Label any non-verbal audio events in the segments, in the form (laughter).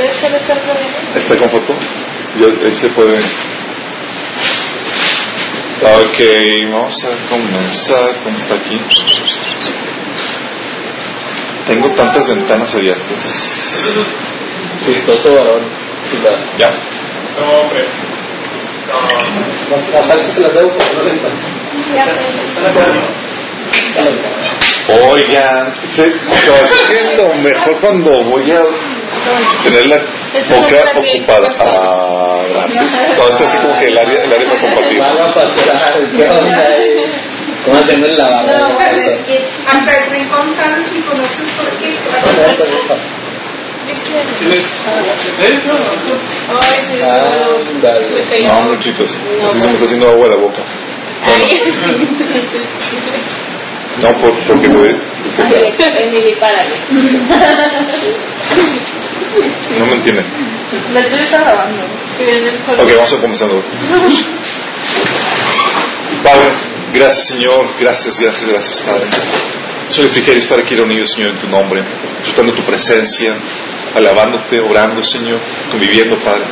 ¿Está con foto? Yo, él se puede. Ok, vamos a comenzar. ¿Cómo está aquí? Tengo tantas ventanas abiertas. Chistoso varón. Ya. No, hombre. No. Las altas se las debo porque no Oigan, se, se va lo mejor cuando voy a tener la boca ocupada. Ah, gracias. Todo está así como que el área, el área para compartir. Van a pasar. ¿Qué (laughs) onda? ¿Cómo hacen en la barra? Hasta el rincón sabes si conoces por qué. No, no. No, chicos. Así se me está haciendo agua de la boca. No, (laughs) por, porque Emily, párale. (laughs) No me entienden. La tuya está grabando. Ok, vamos a comenzar. Padre, gracias Señor, gracias, gracias, gracias Padre. Soy refrigerio estar aquí reunido Señor en tu nombre, disfrutando tu presencia, alabándote, orando Señor, conviviendo Padre.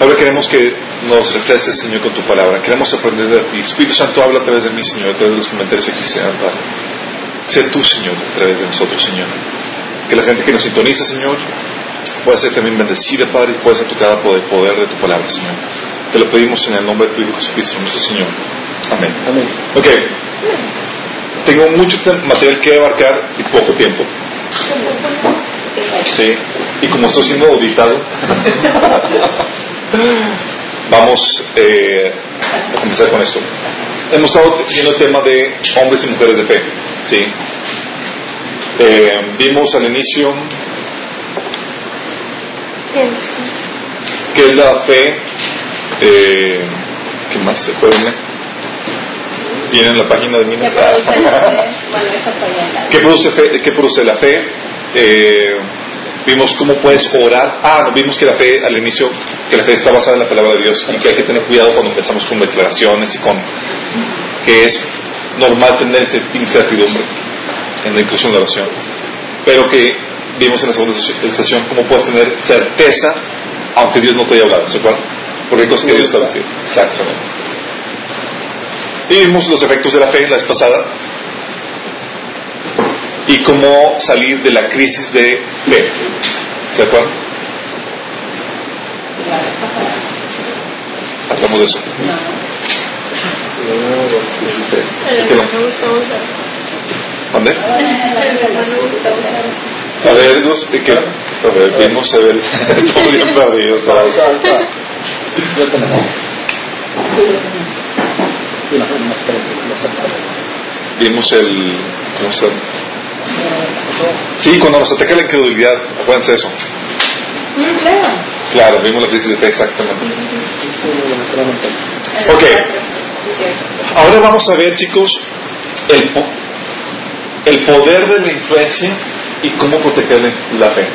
Ahora queremos que nos refresques Señor con tu palabra, queremos aprender de ti. Espíritu Santo habla a través de mí Señor, a través de los comentarios que se dan Padre. Sé tú Señor a través de nosotros Señor. Que la gente que nos sintoniza Señor pueda ser también bendecida Padre y pueda ser tocada por el poder de tu palabra Señor. Te lo pedimos en el nombre de tu Hijo Jesucristo nuestro Señor. Amén. Amén. Ok. Tengo mucho material que abarcar y poco tiempo. Sí. Y como estoy siendo auditado, (laughs) vamos eh, a comenzar con esto. Hemos estado viendo el tema de hombres y mujeres de fe. Sí. Eh, vimos al inicio que es la fe. Eh, ¿Qué más se puede ver? Viene en la página de mi Que produce la (laughs) fe. Bueno, esa apoyarla. ¿Qué produce, fe- qué produce la fe? Eh, vimos cómo puedes orar. Ah, vimos que la fe al inicio, que la fe está basada en la palabra de Dios y que hay que tener cuidado cuando empezamos con declaraciones y con que es normal tener esa incertidumbre en la inclusión de la oración. Pero que vimos en la segunda ses- sesión cómo puedes tener certeza aunque Dios no te haya hablado, ¿se acuerdan? Porque hay cosas que Dios está diciendo. Exactamente. Y vimos los efectos de la fe la vez pasada y cómo salir de la crisis de fe. ¿Se acuerdan? Hablamos de eso. ¿Dónde? Los, ¿de qué? A ver, vimos a ver. (laughs) Estamos bien. (laughs) Yo la más Vimos el. ¿Cómo se llama? Sí, cuando nos ataca la incredulidad, acuérdense de eso. Claro. Claro, vimos la crisis de fe exactamente. Ok. Ahora vamos a ver, chicos, el, po- el poder de la influencia y cómo proteger la- fe.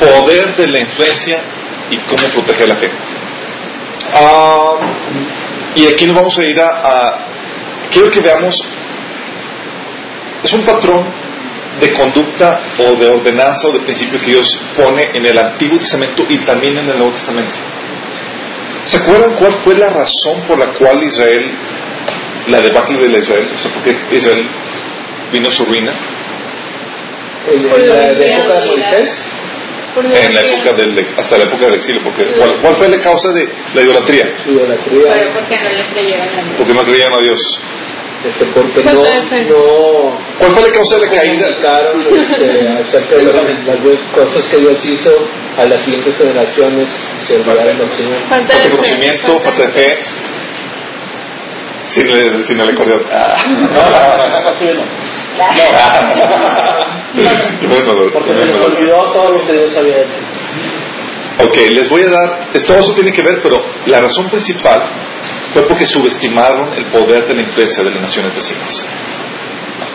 Poder de la influencia y cómo proteger la fe. Y aquí nos vamos a ir a, Quiero que veamos... Es un patrón de conducta o de ordenanza o de principio que Dios pone en el Antiguo Testamento y también en el Nuevo Testamento. ¿Se acuerdan cuál fue la razón por la cual Israel, la debacle de Israel, o sea, por qué Israel vino su ruina? En la de época de Moisés, En la época del, hasta la época del exilio, porque ¿cuál, cuál fue la causa de la idolatría? idolatría, Pero porque no le creyeron a Dios. Porque no creían a Dios. este, porque no, no ¿Cuál fue la causa de la caída? este, acerca de las, cosas que Dios hizo a las siguientes generaciones, se olvidaron del Señor. Falta de conocimiento, falta de fe. Sin el, sin el acordeón. Bueno, Porque se les olvidó todo lo que Dios había hecho. Ok, les voy a dar, todo eso tiene que ver, pero la razón principal fue porque subestimaron el poder de la influencia de las naciones vecinas.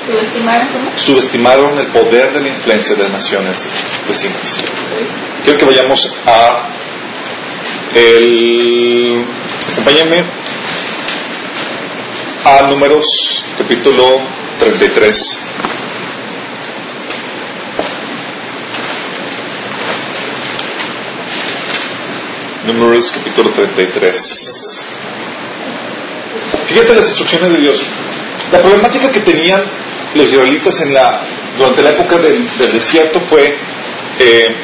¿Subestimaron cómo? Subestimaron el poder de la influencia de las naciones vecinas. Quiero que vayamos a el, acompáñenme a números capítulo 33. Números capítulo 33. Fíjate las instrucciones de Dios. La problemática que tenían los israelitas en la, durante la época del, desierto fue eh,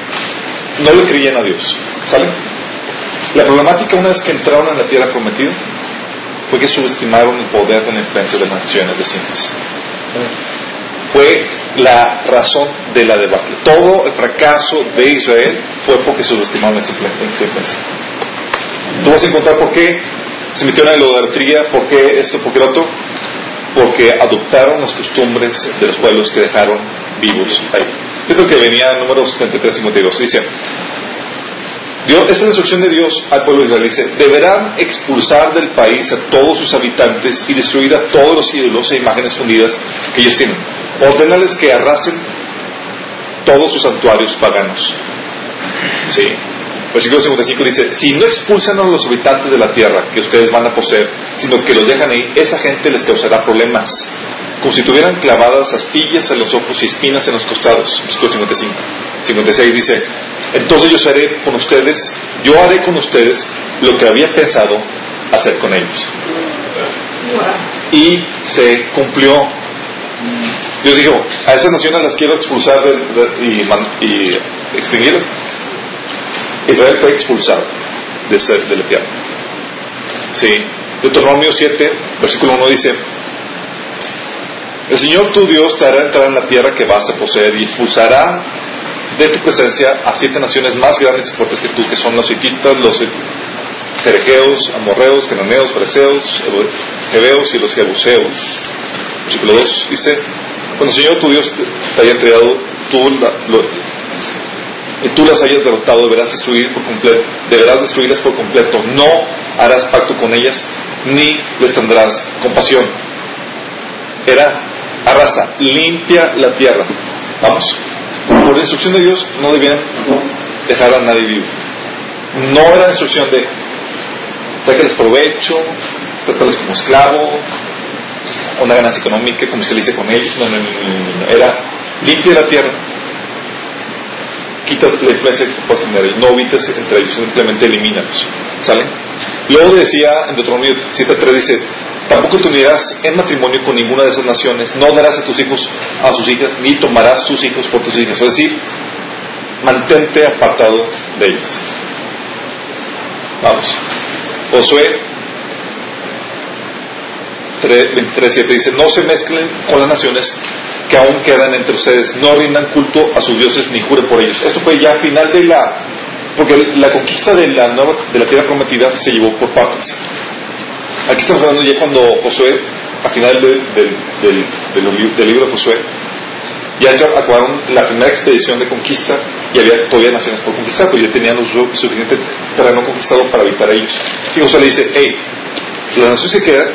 no le creían a Dios. ¿Sale? La problemática una vez que entraron en la tierra prometida fue que subestimaron el poder de la influencia de las naciones vecinas. Fue la razón de la debacle. Todo el fracaso de Israel fue porque subestimaron esa influencia. Tú vas a encontrar por qué se metieron en la idolatría, por qué esto, por qué lo otro. Porque adoptaron las costumbres de los pueblos que dejaron vivos ahí. Es lo que venía en números 73 52. Dice, Dios, esta instrucción de Dios al pueblo de Israel. Dice, deberán expulsar del país a todos sus habitantes y destruir a todos los ídolos e imágenes fundidas que ellos tienen. Ordenales que arrasen todos sus santuarios paganos. Sí. Versículo 55 dice, si no expulsan a los habitantes de la tierra que ustedes van a poseer, sino que los dejan ahí, esa gente les causará problemas, como si tuvieran clavadas astillas en los ojos y espinas en los costados. Versículo 55. 56 dice, entonces yo haré con ustedes, yo haré con ustedes lo que había pensado hacer con ellos. Y se cumplió. Dios dijo, a esas naciones las quiero expulsar de- de- y, y extinguir. Israel fue expulsado de, de la tierra. Sí. Deuteronomio 7, versículo 1 dice, el Señor tu Dios te hará entrar en la tierra que vas a poseer y expulsará de tu presencia a siete naciones más grandes y fuertes que tú, que son los hititas, los jerejeos, amorreos, cananeos, fareceos, hebeos y los jebuseos. Versículo 2 dice, cuando el Señor tu Dios te, haya entregado, tú, y tú las hayas derrotado, deberás deberás destruirlas por completo. No harás pacto con ellas, ni les tendrás compasión. Era arrasa, limpia la tierra. Vamos. Por la instrucción de Dios no debían dejar a nadie vivo. No era la instrucción de sáquenles provecho, tratarlos como esclavo, una ganancia económica, dice con ellos. No, no, no. Era limpia la tierra quita la influencia que puedas tener. No evites entre ellos, simplemente elimínalos. ¿Sale? Luego decía en Deuteronomio 7.3 dice, tampoco te unirás en matrimonio con ninguna de esas naciones, no darás a tus hijos a sus hijas, ni tomarás tus hijos por tus hijas. Es decir, mantente apartado de ellas. Vamos. Josué 23.7 dice, no se mezclen con las naciones que aún quedan entre ustedes, no rindan culto a sus dioses ni juren por ellos. Esto fue ya final de la, porque la conquista de la nueva, de la tierra prometida se llevó por partes. Aquí estamos hablando ya cuando Josué, a final de- del, del, del, del libro de Josué, ya acabaron la primera expedición de conquista y había todavía naciones por conquistar, pero ya tenían suficiente terreno conquistado para habitar ellos. Y Josué le dice, hey, las naciones que quedan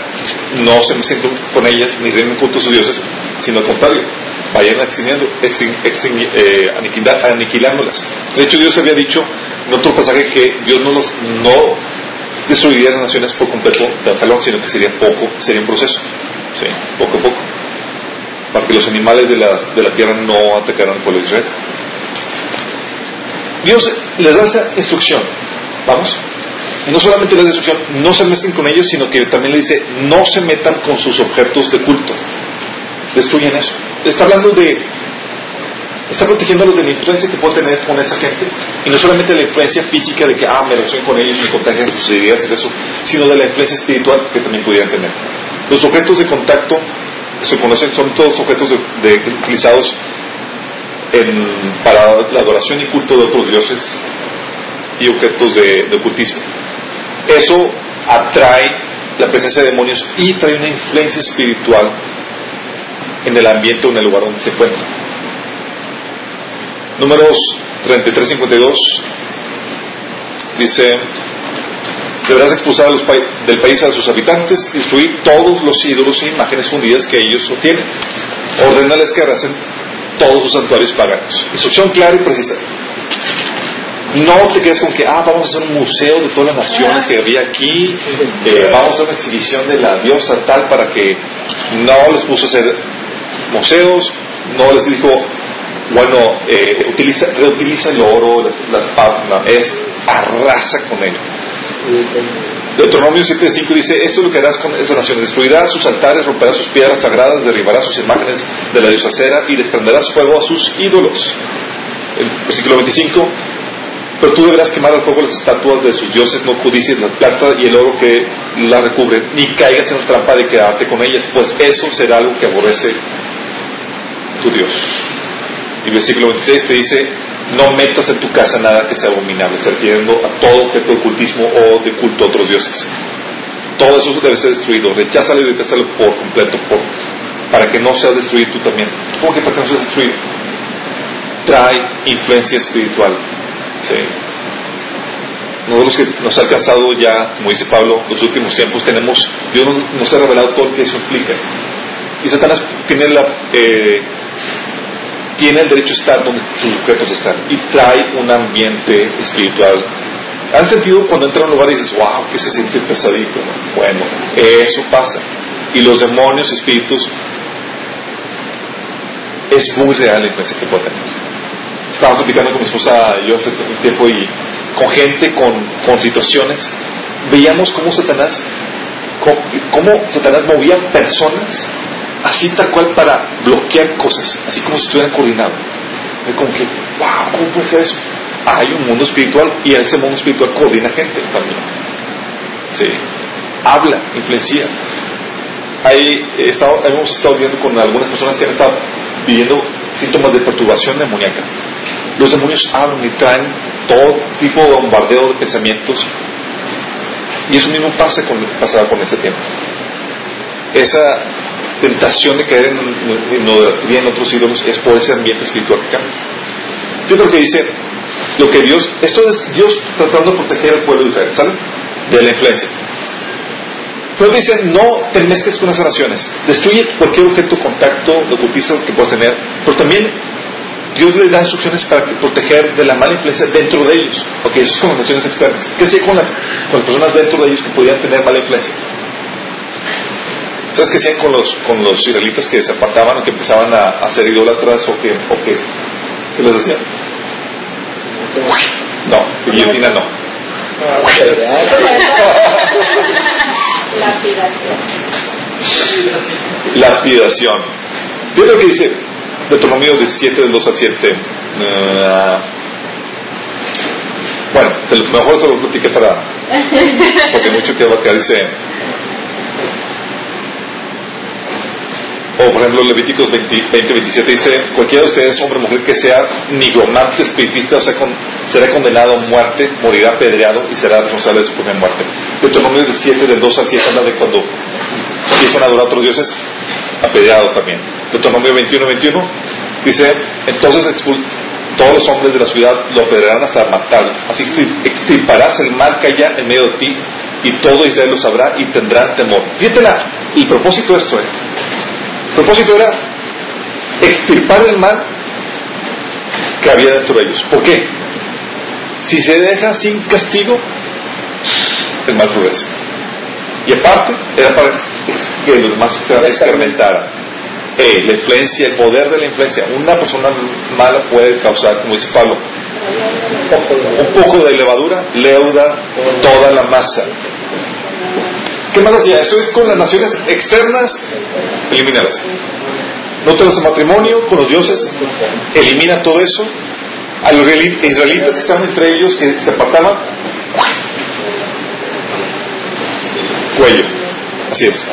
no se mezclen con ellas ni rinden culto a sus dioses, sino al contrario, vayan extinguiendo, extin- extingui- eh, aniquilándolas. De hecho, Dios había dicho en otro pasaje que Dios no los no destruiría las naciones por completo de jalón, sino que sería poco, sería un proceso, ¿sí? poco a poco, para que los animales de la, de la tierra no atacaran al pueblo de Israel. Dios les da esta instrucción, vamos, no solamente les da instrucción, no se mezclen con ellos, sino que también le dice, no se metan con sus objetos de culto, destruyen eso. Está hablando de, está protegiéndolos de la influencia que puede tener con esa gente, y no solamente la influencia física de que, ah, me relaciono con ellos, me contagian sus ideas y eso, sino de la influencia espiritual que también pudieran tener. Los objetos de contacto se conocen, son todos objetos de- utilizados para la adoración y culto de otros dioses y objetos de, de ocultismo. Eso atrae la presencia de demonios y trae una influencia espiritual en el ambiente o en el lugar donde se encuentra. Números 33-52 dice, deberás expulsar pa- del país a sus habitantes destruir todos los ídolos e imágenes fundidas que ellos tienen. Ordenales que arrasen todos sus santuarios paganos. Instrucción clara y precisa. No te quedes con que, ah, vamos a hacer un museo de todas las naciones que había aquí, eh, vamos a hacer una exhibición de la diosa tal para que no les puso hacer museos, no les dijo, bueno, eh, utiliza, reutiliza el oro, las, las es arrasa con él. Deuteronomio 7.5 dice, esto es lo que harás con esa nación, destruirás sus altares, romperás sus piedras sagradas, derribarás sus imágenes de la diosa cera y les prenderás fuego a sus ídolos. Versículo 25, pero tú deberás quemar al fuego las estatuas de sus dioses, no codicies la plata y el oro que la recubren, ni caigas en la trampa de quedarte con ellas, pues eso será algo que aborrece tu Dios. Y el versículo 26 te dice, no metas en tu casa nada que sea abominable, se refiriendo a todo objeto de ocultismo o de culto a otros dioses. Todo eso debe ser destruido, recházalo y detestalo por completo, por, para que no seas destruido tú también. ¿Cómo que para que no seas destruido? Trae influencia espiritual. ¿sí? Nosotros que nos ha alcanzado ya, como dice Pablo, los últimos tiempos tenemos, Dios nos ha revelado todo lo que eso implica. Y Satanás tiene la, eh, tiene el derecho a estar donde sus objetos están y trae un ambiente espiritual. ¿Han sentido cuando entra a un lugar y dices, wow, que se siente pesadito? Bueno, eso pasa. Y los demonios, espíritus, es muy real la influencia que puede tener. Estaba platicando con mi esposa yo hace un tiempo y con gente, con, con situaciones, veíamos cómo Satanás, cómo Satanás movía personas así tal cual para bloquear cosas, así como si estuvieran coordinados. Como que, wow, ¿cómo puede ser eso? Hay un mundo espiritual y ese mundo espiritual coordina gente también. Sí. Habla, influencia. Ahí estado, hemos estado viendo con algunas personas que han estado viviendo síntomas de perturbación demoníaca. Los demonios hablan y traen todo tipo de bombardeo de pensamientos. Y eso mismo pasa con, pasaba con ese tiempo. Esa tentación de caer en, en, en otros ídolos es por ese ambiente espiritual que cambia. Lo que dice, lo que Dios, esto es Dios tratando de proteger al pueblo de Israel, ¿sale? De la influencia. Pero dice, no te mezcles con las naciones, destruye cualquier objeto, contacto, de ocultismo que puedas tener, pero también Dios le da instrucciones para proteger de la mala influencia dentro de ellos. Ok, eso es con las naciones externas. ¿Qué hacía con, con las personas dentro de ellos que podían tener mala influencia? ¿Sabes qué hacían con los, con los israelitas que se apartaban o que empezaban a, a ser idólatras o que, o que, ¿qué les decían? No, guillotina no. Lapidación. Lapidación. Fíjate lo que dice Deuteronomio 17 del 2 al 7. Uh, bueno, mejor se lo platiqué para. Porque mucho que abarcar. Dice. O por ejemplo Levíticos 20, 20, 27 dice, cualquiera de ustedes, hombre o mujer que sea nigromante, espiritista, o sea, con, será condenado a muerte, morirá apedreado y será responsable de su propia muerte. Deuteronomio 17 del 2 al 7 habla de cuando empiezan a adorar a otros dioses, apedreado también. Deuteronomio 21, 21 dice, entonces todos los hombres de la ciudad lo apedrearán hasta matarlo. Así extirparás el mal que haya en medio de ti y todo Israel lo sabrá y tendrán temor. Fíjate el propósito de esto, ¿eh? El propósito era extirpar el mal que había dentro de ellos. ¿Por qué? Si se deja sin castigo, el mal progresa. Y aparte, era para que los demás experimentaran eh, la influencia, el poder de la influencia. Una persona mala puede causar, como dice Pablo, un poco de levadura, leuda toda la masa. ¿Qué más hacía? Esto es con las naciones externas, elimínalas. No te das matrimonio con los dioses, elimina todo eso. A los israelitas que estaban entre ellos, que se apartaban, cuello. Así es.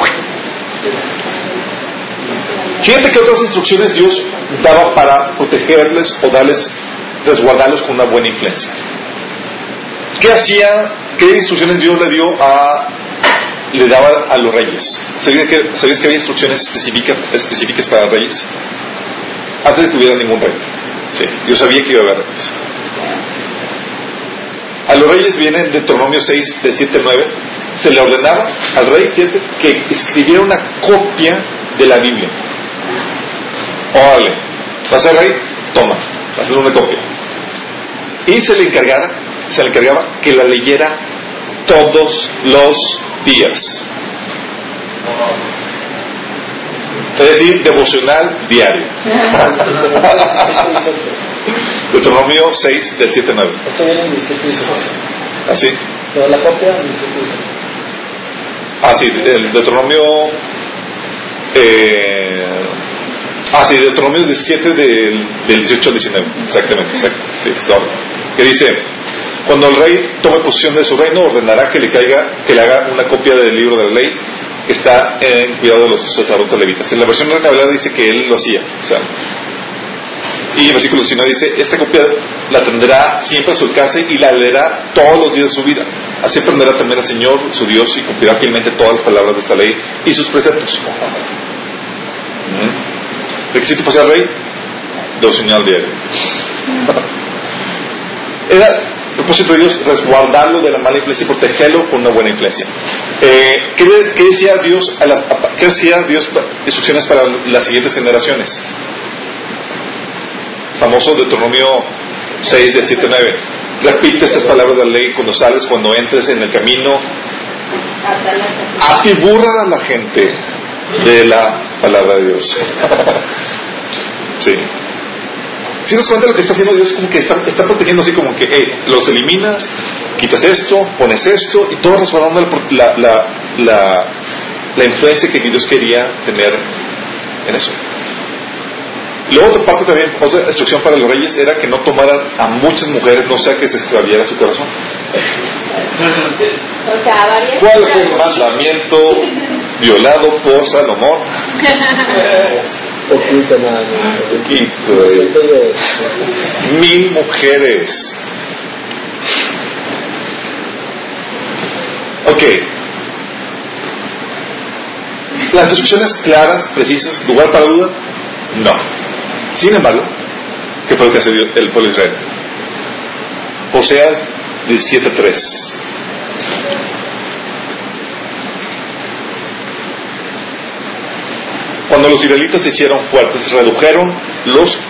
Fíjate que otras instrucciones Dios daba para protegerles o darles, resguardarlos con una buena influencia. ¿Qué hacía? ¿Qué instrucciones Dios le dio a le daba a los reyes. ¿Sabías que, ¿sabías que había instrucciones específicas, específicas para reyes? Antes de que hubiera ningún rey. Sí, Dios sabía que iba a haber reyes. A los reyes viene de Deuteronomio 6, del 7 al 9, se le ordenaba al rey fíjate, que escribiera una copia de la Biblia. Órale, ¿va a ser rey? Toma, hacer una copia. Y se le encargara, se le encargaba que la leyera todos los días. Es decir, devocional diario. (laughs) Deuteronomio 6 del 7 9. ¿Así? No, la copia. Ah, sí, el Deuteronomio. Eh, ah, sí, Deuteronomio 17 del, del 18 al 19. Exactamente, exacto. Sí. Que dice: Cuando el rey tome posesión de su reino, ordenará que le, caiga, que le haga una copia del libro de la ley que está en cuidado de los sacerdotes levitas. En la versión Reina Valera dice que él lo hacía. Y el versículo 19 dice: Esta copia la tendrá siempre a su alcance y la leerá todos los días de su vida. Así aprenderá también al Señor, su Dios, y cumplirá fielmente todas las palabras de esta ley y sus preceptos. ¿Mm? Requisito para ser rey, devocional al diario. Era propósito de Dios resguardarlo de la mala influencia y protegerlo con una buena influencia. Eh, ¿qué, qué decía Dios? A la, a- ¿Qué decía Dios? Instrucciones para las siguientes generaciones. Famoso Deuteronomio 6 del 7 9. Repite estas palabras de la ley cuando sales, cuando entres en el camino. Atiburra a la gente de la palabra de Dios. (laughs) Sí. Si nos cuenta lo que está haciendo Dios, como que está, está protegiendo así como que, hey, los eliminas, quitas esto, pones esto, y todo resguardando la, la, la, la influencia que Dios quería tener en eso. Luego otra parte también, otra instrucción para los reyes era que no tomaran a muchas mujeres, no sea que se extraviara su corazón. O sea, varias. ¿Cuál fue el mandamiento violado por Salomón? Poquito nada más. Mil mujeres. Ok. Las instrucciones claras, precisas, lugar para duda, no. Sin embargo, ¿qué fue lo que hace el pueblo de Israel? Oseas 17.3. Cuando los israelitas se hicieron fuertes, redujeron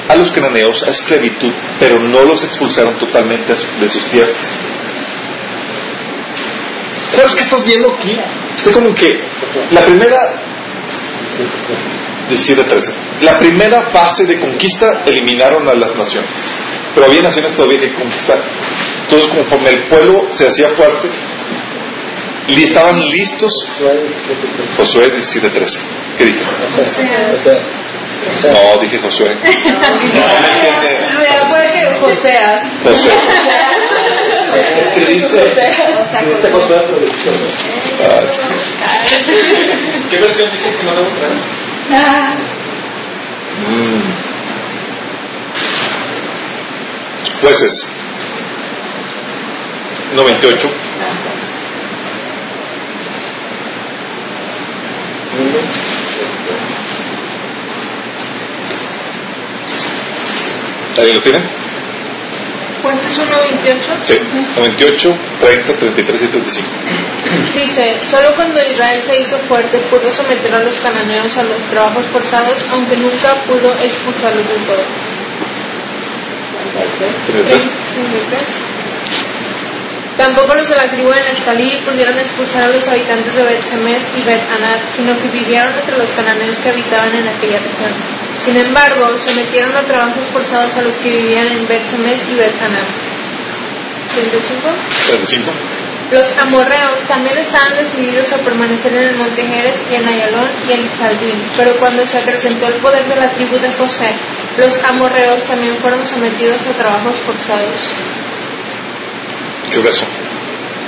a los cananeos a esclavitud, pero no los expulsaron totalmente de sus tierras. ¿Sabes qué estás viendo aquí? Está como que la primera 17-13. La primera fase de conquista eliminaron a las naciones, pero había naciones todavía que conquistar. Entonces, conforme el pueblo se hacía fuerte y estaban listos, Josué 17-13. ¿Qué dije? No, dije Josué. (laughs) Luego puede que Joseas. Josué. (laughs) escribiste, Josué. Ah. (laughs) ¿Qué versión dice que no debo traer? Mm. Jueces 98. ¿Alguien lo tiene? Jueces 1.28 Sí. 98, 30, 33 y 35. dice, solo cuando Israel se hizo fuerte pudo someter a los cananeos a los trabajos forzados, aunque nunca pudo expulsarlos del todo. 33. 33. Tampoco los de la tribu de Neftalí pudieron expulsar a los habitantes de Bet Semes y Bet Anat, sino que vivieron entre los cananeos que habitaban en aquella región. Sin embargo, sometieron a trabajos forzados a los que vivían en Bet Semes y Bet Anat. 35. 35. Los amorreos también estaban decididos a permanecer en el monte Jerez y en Ayalón y en Salbín, pero cuando se acrecentó el poder de la tribu de José, los amorreos también fueron sometidos a trabajos forzados. ¿Qué hueso?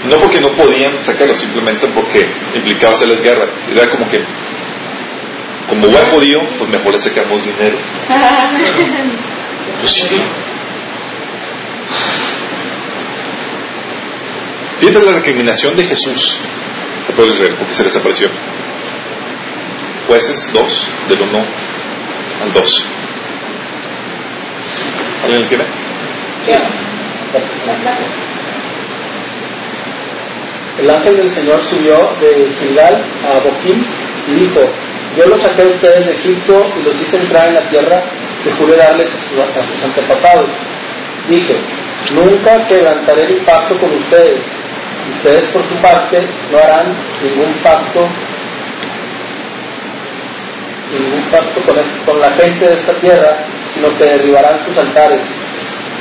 No porque no podían sacarlo, simplemente porque implicaba hacerles guerra. Era como que, como buen judío, pues mejor le sacamos dinero. Pues sí. Fíjate la recriminación de Jesús al pueblo de Israel, porque se les apareció. Jueces 2, del 1 al 2. ¿Alguien lo tiene? El ángel del Señor subió de Gilgal a Boquim y dijo, yo los saqué a ustedes de Egipto y los hice entrar en la tierra que juré darles a sus, antepasados. Dije, nunca quebrantaré mi pacto con ustedes. Ustedes por su parte no harán ningún pacto ningún pacto con, con la gente de esta tierra, sino que derribarán sus altares.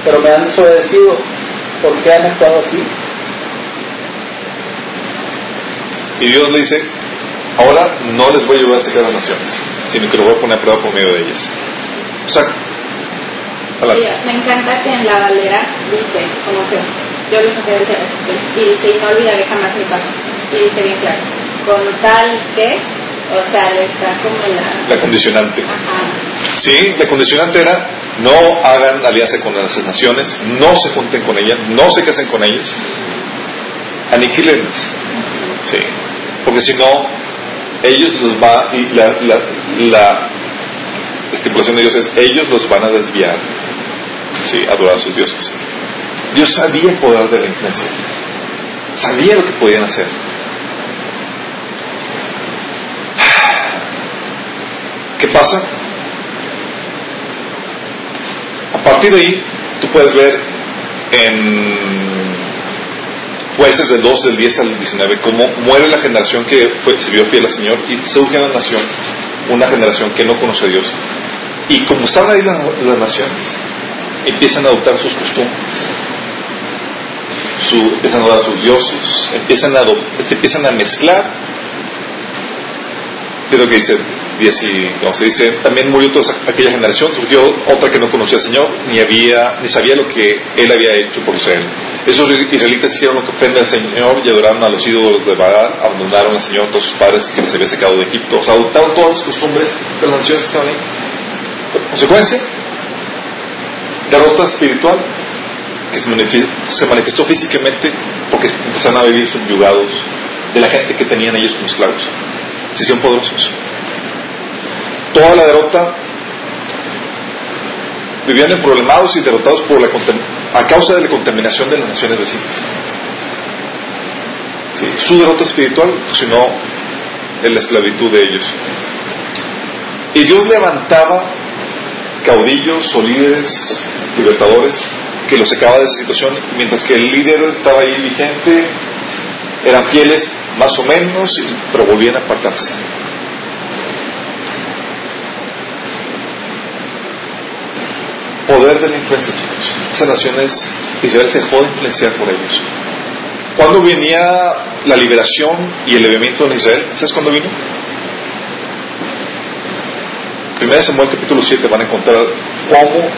Pero me han desobedecido. ¿Por qué han actuado así? Y Dios le dice, ahora no les voy a ayudar a sacar las naciones, sino que lo voy a poner a prueba por medio de ellas. O sea, me encanta que en la Valera dice, como que yo lo saqué del y dice, y no olvidaré jamás mi paso. Y dice bien claro, con tal que, o sea, le está como la... La condicionante. Sí, la condicionante era, no hagan alianza con las naciones, no se junten con ellas, no se casen con ellas, aniquilenlas. Sí, porque si no, ellos los va, y la, la, la estipulación de Dios es, ellos los van a desviar, sí, adorar a sus dioses. Dios sabía el poder de la influencia, sabía lo que podían hacer. ¿Qué pasa? A partir de ahí, tú puedes ver en jueces del 2, del 10 al 19, cómo muere la generación que fue, se vio fiel al Señor y surge la nación, una generación que no conoce a Dios. Y como están ahí las, naciones, empiezan a adoptar sus costumbres, su, empiezan a adoptar sus dioses, empiezan a, se empiezan a mezclar. Lo que dice 10 y se dice, también murió toda aquella generación, surgió otra que no conocía al Señor, ni había, ni sabía lo que Él había hecho por Israel. Esos israelitas hicieron lo que ofende al Señor y adoraron a los ídolos de Baal, abandonaron al Señor todos sus padres que les había sacado de Egipto. O sea, adoptaron todas las costumbres de las naciones que estaban ahí. Consecuencia, derrota espiritual que se manifestó, físicamente porque empezaron a vivir subyugados de la gente que tenían ellos como esclavos. Se hicieron poderosos. Toda la derrota vivían emproblemados y derrotados por la a causa de la contaminación de las naciones vecinas. Su derrota espiritual sino en la esclavitud de ellos. Y Dios levantaba caudillos o líderes libertadores que los sacaba de esa situación, mientras que el líder estaba ahí vigente, eran fieles más o menos, pero volvían a apartarse. Poder de la influencia, chicos. Esas naciones, Israel se dejó de influenciar por ellos. ¿Cuándo venía la liberación y el elevamiento en Israel? ¿Sabes cuándo vino? Primera Samuel capítulo 7 van a encontrar cómo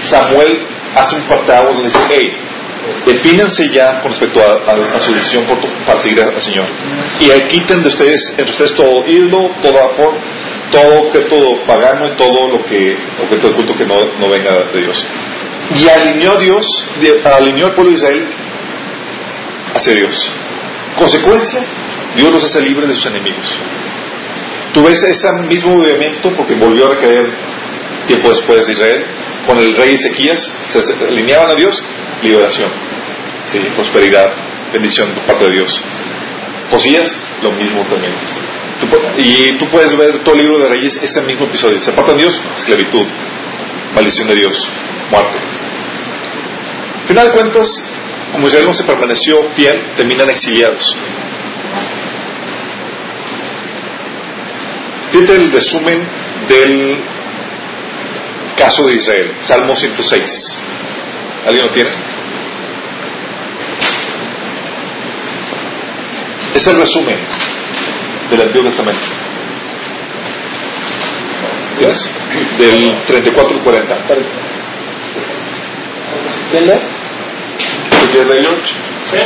Samuel hace un parteaguas donde dice, hey, defínanse ya con respecto a, su decisión por, para seguir al Señor. Y quiten de ustedes, entre ustedes todo ídolo, toda forma, todo objeto pagano y todo lo que objeto de culto que no, no venga de Dios. Y alineó Dios, alineó al pueblo de Israel hacia Dios. Consecuencia, Dios los hace libres de sus enemigos. Tú ves ese mismo movimiento porque volvió a recaer tiempo después de Israel, con el rey Ezequías, se alineaban a Dios, liberación, ¿sí? prosperidad, bendición por parte de Dios. Josías, lo mismo también y tú puedes ver todo el libro de Reyes, ese mismo episodio. Se apartan Dios, esclavitud, maldición de Dios, muerte. Al final de cuentas, como Israel no se permaneció fiel, terminan exiliados. Fíjate el resumen del caso de Israel, Salmo 106. ¿Alguien lo tiene? Es el resumen del Antiguo Testamento. ¿Tienes? Del 34 al 40. ¿Quién lee? George? Sí.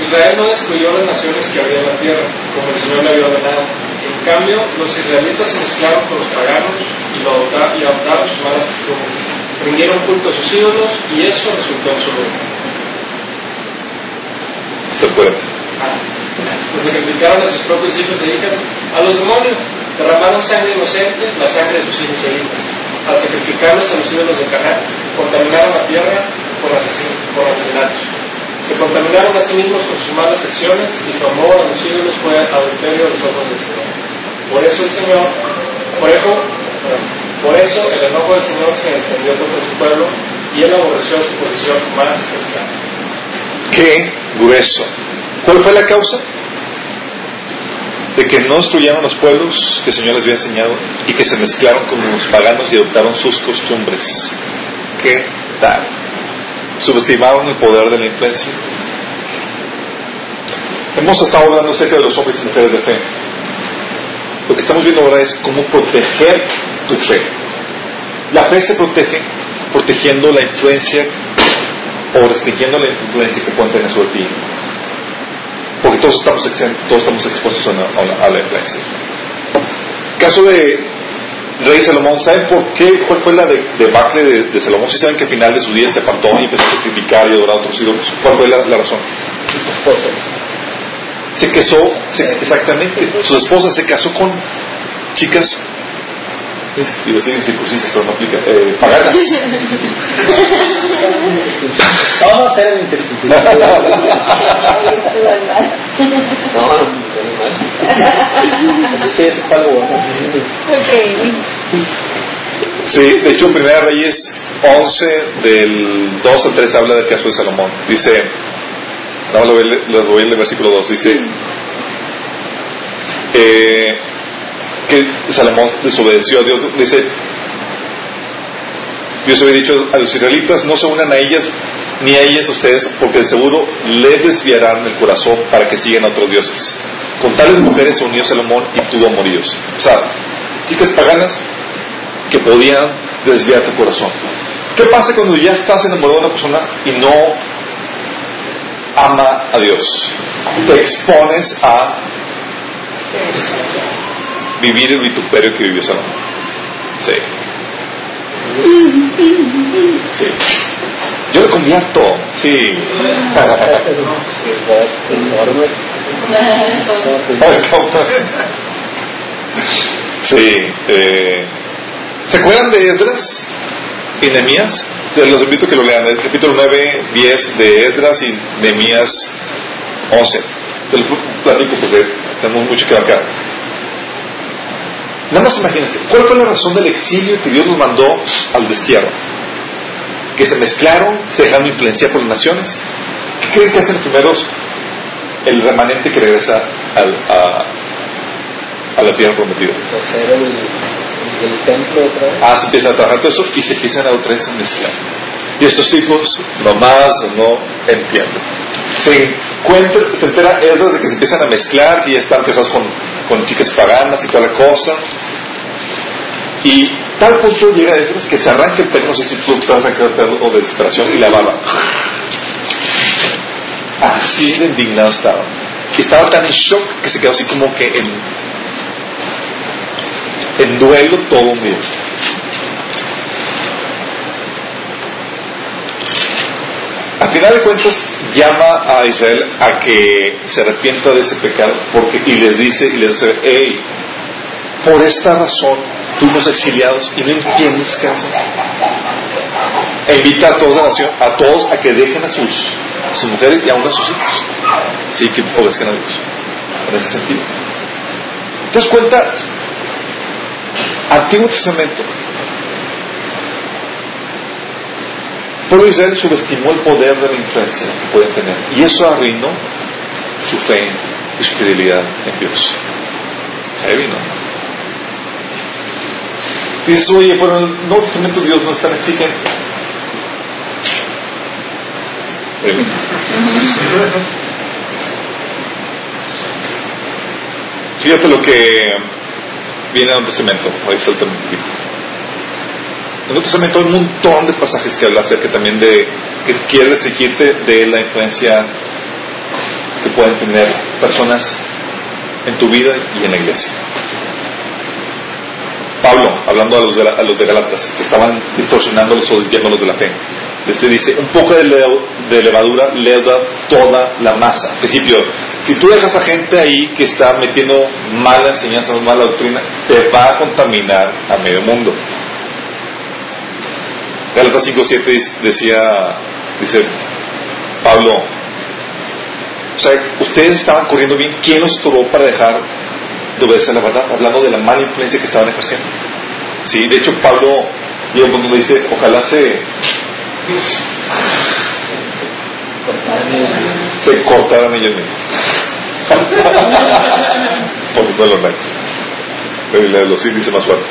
Israel no destruyó las naciones que había en la tierra, como el Señor le había ordenado. En cambio, los israelitas se mezclaron con los paganos y, lo adoptaron, y adoptaron sus malas costumbres. Rindieron culto a sus ídolos y eso resultó en su ruina. Hasta el 40 pues sacrificaron a sus propios hijos e hijas a los demonios, derramaron sangre inocente, la sangre de sus hijos e hijas. Al sacrificarlos a los ídolos de Canaán, contaminaron la tierra por, asesinatos. Se contaminaron a sí mismos con sus malas acciones y su amor a los ídolos fue adulterio de los ojos del Señor. Por eso el Señor, por eso, por eso el enojo del Señor se encendió contra su pueblo y él aborreció su posición más extraña. Qué grueso ¿Cuál fue la causa? De que no destruyeron los pueblos que el Señor les había enseñado y que se mezclaron con los paganos y adoptaron sus costumbres. ¿Qué tal? Subestimaron el poder de la influencia Hemos estado hablando acerca de los hombres y mujeres de fe. Lo que estamos viendo ahora es cómo proteger tu fe. La fe se protege protegiendo la influencia o restringiendo la influencia que pueden tener sobre ti. Porque todos estamos, todos estamos expuestos a, la, influencia. Caso de Rey Salomón, ¿saben por qué? ¿Cuál fue la debacle de, de, Salomón? Si saben que al final de su día se apartó y empezó a sacrificar y adorar a otros ídolos. ¿Cuál fue la, razón? Se casó, exactamente, su esposa se casó con chicas Iba a decir incircuncisas, pero no aplica. Eh, paganas. Vamos a hacer incircuncisas. (laughs) no, Sí, es algo bueno. Sí, de hecho, en Primera Reyes 11, del 2 al 3, habla del caso de Salomón. Dice, no, lo voy, a leer el versículo 2, dice, eh, que Salomón desobedeció a Dios. Dice, Dios había dicho a los israelitas, no se unan a ellas ni a ellas ustedes, porque de seguro les desviarán el corazón para que sigan a otros dioses. Con tales mujeres se unió Salomón y tuvo amoríos. O sea, chicas paganas que podían desviar tu corazón. ¿Qué pasa cuando ya estás enamorado de una persona y no ama a Dios? Te expones a vivir el vituperio que vivió Salomón. Sí. Sí. Yo le convierto, sí. (laughs) sí. Eh, ¿Se acuerdan de Esdras y Nehemías? los invito a que lo lean. El capítulo 9, 10 de Esdras y Nehemías 11. Te lo platico porque tenemos mucho que acá. Nada más imagínense, ¿cuál fue la razón del exilio que Dios nos mandó al destierro? Que se mezclaron, se dejaron influenciar por las naciones. ¿Qué creen que hacen primeros el remanente que regresa al, a, a, la tierra prometida? Hacer el, el, templo otra vez. Ah, se empiezan a trabajar todo eso y se empiezan a otra vez a mezclar. Y estos tipos nomás no entienden. Se encuentra, se entera de que se empiezan a mezclar, y ya están casados con con chicas paganas y toda la cosa. Y tal punto llega Esdras que se arranca el pelo, no sé si tú te pelo o de desesperación, y la barba. Así de indignado estaba. Y estaba tan en shock que se quedó así como que en, duelo todo un día. A final de cuentas, llama a Israel a que se arrepienta de ese pecado porque, y les dice, y les dice, hey, por esta razón fuimos exiliados y no entiendes hacen. E invita a todos a, nación, a todos a que dejen a sus, sus mujeres y aún a sus hijos. Sí, que obedezcan a Dios. En ese sentido. Entonces cuenta, Antiguo Testamento, pueblo Israel subestimó el poder de la influencia que pueden tener. Y eso arruinó su fe y su fidelidad en Dios. Heavy, ¿no? Dices, oye, en el Nuevo Testamento Dios no es tan exigente. (laughs) Fíjate lo que viene en el Testamento. Ahí salta un. En el Testamento hay un montón de pasajes que habla acerca también de que quiere restringirte de la influencia que pueden tener personas en tu vida y en la iglesia. Pablo, hablando a los de, Galatas, que estaban distorsionándolos o desviándolos de la fe, dice, un poco de, levadura leuda toda la masa. Al principio, si tú dejas a gente ahí que está metiendo mala enseñanza, mala doctrina, te va a contaminar a medio mundo. Gálatas 5.7 decía, dice Pablo, o sea, ustedes estaban corriendo bien, ¿quién los estuvo para dejar de obedecer la verdad? Hablando de la mala influencia que estaban ejerciendo. Sí, de hecho Pablo llega cuando dice, ojalá se se cortaran ellos mismos. (laughs) Por no los likes. Pero los índices más fuerte.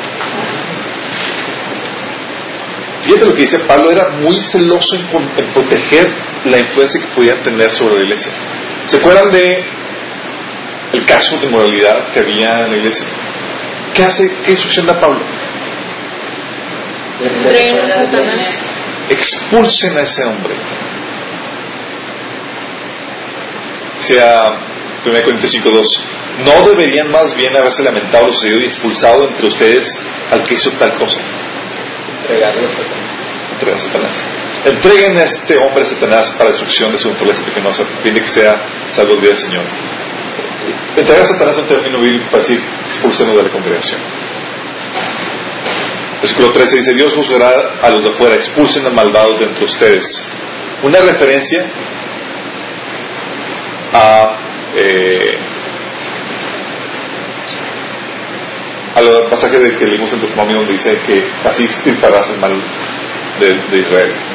Fíjate lo que dice Pablo, era muy celoso en, proteger la influencia que podían tener sobre la iglesia. ¿Se acuerdan de el caso de moralidad que había en la iglesia. ¿Qué hace? ¿Qué instrucción da Pablo? Expulsen a ese hombre. Sea 1 Corintios 5.2 ¿No deberían más bien haberse lamentado lo sucedido y expulsado entre ustedes al que hizo tal cosa? Entregarlo a Satanás. Entreguen a Satanás. Entreguen a este hombre a Satanás para destrucción de su naturaleza pecaminosa, fin de que sea salvo el día del Señor. Entregar a Satanás un término bíblico para decir expulsemos de la congregación. Versículo 13 dice, Dios juzgará a los de afuera, expulsen al malvado de entre ustedes. Una referencia a, eh, al pasaje de que leímos en Deuteronomio donde dice que así extirparás el mal de Israel.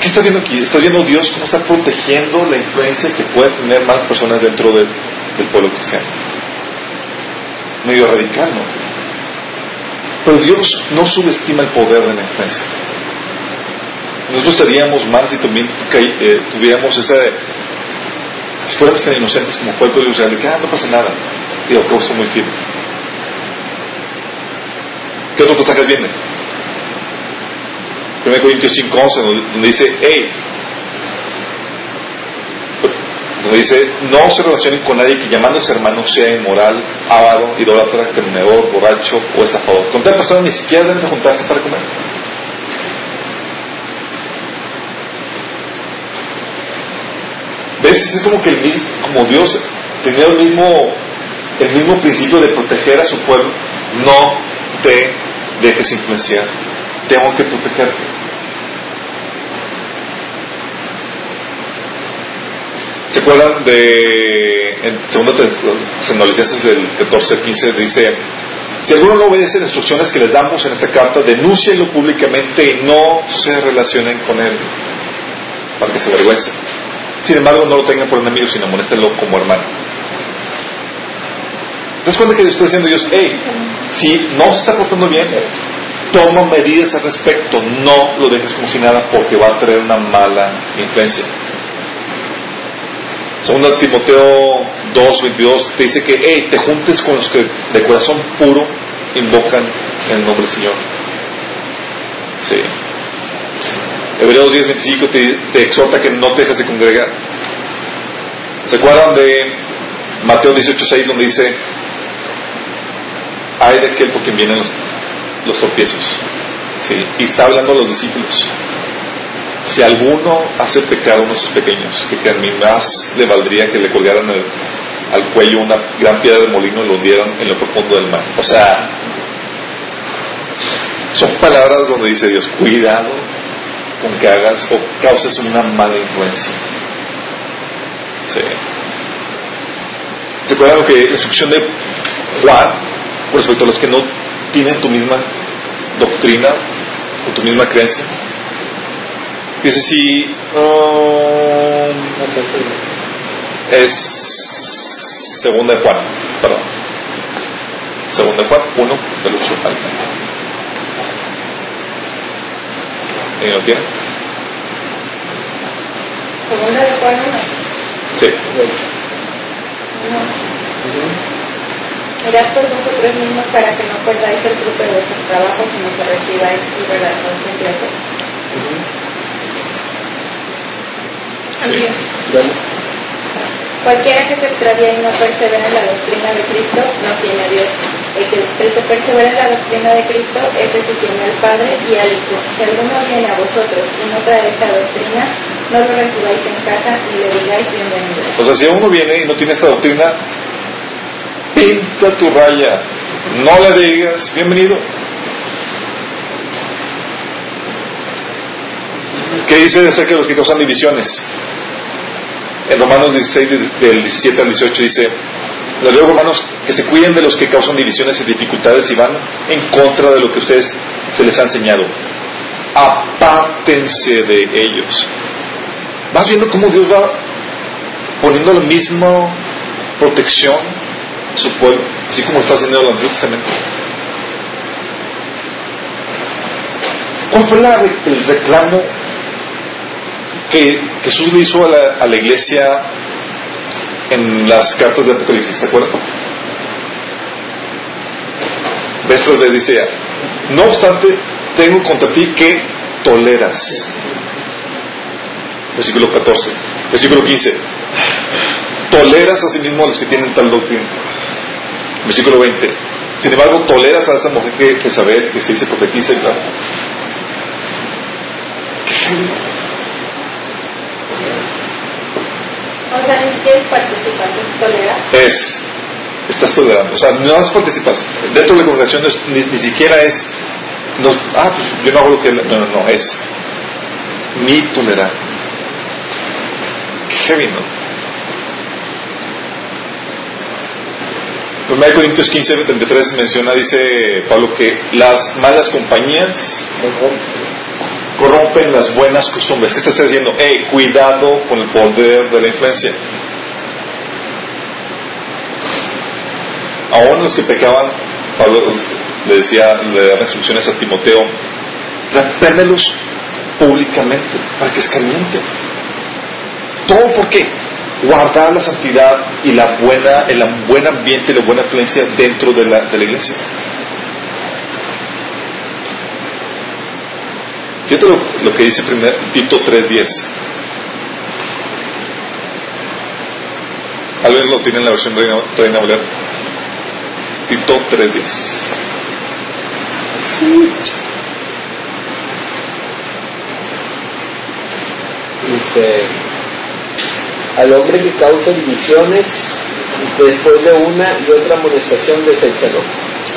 ¿Qué estás viendo aquí? Estás viendo Dios cómo está protegiendo la influencia que pueden tener más personas dentro del, pueblo cristiano. Medio radical, ¿no? Pero Dios no subestima el poder de la influencia. Nosotros seríamos mal si también eh, tuviéramos esa. Si fuéramos tan inocentes como pueblo de Israel, que ah, no pasa nada. Digo, que muy firme. ¿Qué otro pasaje viene? 1 Corintios 5.11, donde dice, hey, donde dice, no se relacionen con nadie que llamándose hermano sea inmoral, avaro, idólatra, terminador, borracho o estafador. Con tal persona ni siquiera deben de juntarse para comer. ¿Ves? Es como que el como Dios tenía el mismo, el mismo principio de proteger a su pueblo. No te dejes influenciar. Tengo que protegerte. ¿Se acuerdan de en segunda Tesalonicenses del 14 15 dice si alguno no obedece las instrucciones que les damos en esta carta, denúncienlo públicamente y no se relacionen con él para que se avergüence. Sin embargo, no lo tengan por enemigo, sino moléstenlo como hermano. ¿Te das cuenta que está diciendo Dios, hey, si no se está portando bien, toma medidas al respecto, no lo dejes como si nada porque va a traer una mala influencia. Segunda Timoteo 2.22 te dice que hey, te juntes con los que de corazón puro invocan el nombre del Señor. Sí. Hebreos 10.25 te, te exhorta que no te dejes de congregar. ¿Se acuerdan de Mateo 18.6 donde dice, hay de aquel por quien vienen los, los tropiezos? Sí. Y está hablando a los discípulos. Si alguno hace pecado a uno de sus pequeños, que, a mí más le valdría que le colgaran al cuello una gran piedra de molino y lo hundieran en lo profundo del mar. O sea, son palabras donde dice Dios, cuidado con que hagas o causes una mala influencia. Sí. ¿Se acuerdan que la instrucción de Juan respecto a los que no tienen tu misma doctrina o tu misma creencia? Dice si um, es segunda de Juan, perdón. Segunda de Juan, uno del 8 al ¿Alguien lo tiene? Segunda de Juan 1. Sí. Mirad por vosotros mismos para que no perdáis el fruto de vuestros trabajos, sino que recibáis su relación Cualquiera que se extravía y no persevera en la doctrina de Cristo no tiene a Dios. El que, el que persevera en la doctrina de Cristo, ese que tiene al Padre y al Hijo. Si alguno viene a vosotros y no trae esta doctrina, no lo recibáis en casa y le digáis bienvenido. O sea, si uno viene y no tiene esta doctrina, pinta tu raya. No le digas bienvenido. ¿Qué dice acerca de los que causan divisiones? En Romanos 16, del 17 al 18 dice, los digo hermanos que se cuiden de los que causan divisiones y dificultades y van en contra de lo que ustedes se les ha enseñado. Apártense de ellos. Vas viendo cómo Dios va poniendo la misma protección a su pueblo, así como está haciendo el Antiguo Testamento. ¿Cuál fue el reclamo que Jesús le hizo a la, iglesia en las cartas de Apocalipsis, ¿se acuerdan? Ves tras vez dice, no obstante, tengo contra ti que toleras. Versículo 14. Versículo 15. Toleras a sí mismo a los que tienen tal doctrina. Versículo 20. Sin embargo, toleras a esa mujer que, que que se dice profetiza y tal. O sea, es participar, es tolerar. Es, estás tolerando. O sea, no es participas. Dentro de la congregación no es- ni, ni siquiera es, no, ah, pues yo no hago lo que... No, no, no, es ni tolerar. Qué heavy, ¿no? 1 Corintios 15, 33 menciona, dice Pablo, que las malas compañías corrompen las buenas costumbres. ¿Qué está diciendo? Hey, cuidado con el poder de la influencia. Aún los que pecaban, Pablo le decía, le daba instrucciones a Timoteo, repréndelos públicamente para que escarmienten. ¿Todo por qué? Guardar la santidad y la buena, el buen ambiente y la buena influencia dentro de la iglesia. Fíjate lo, lo que dice primer, Tito 3.10. ¿Alguien lo tiene en la versión Reina, Reina Valera? Tito 3.10. Dice, al hombre que causa divisiones, después de una y otra amonestación, deséchalo.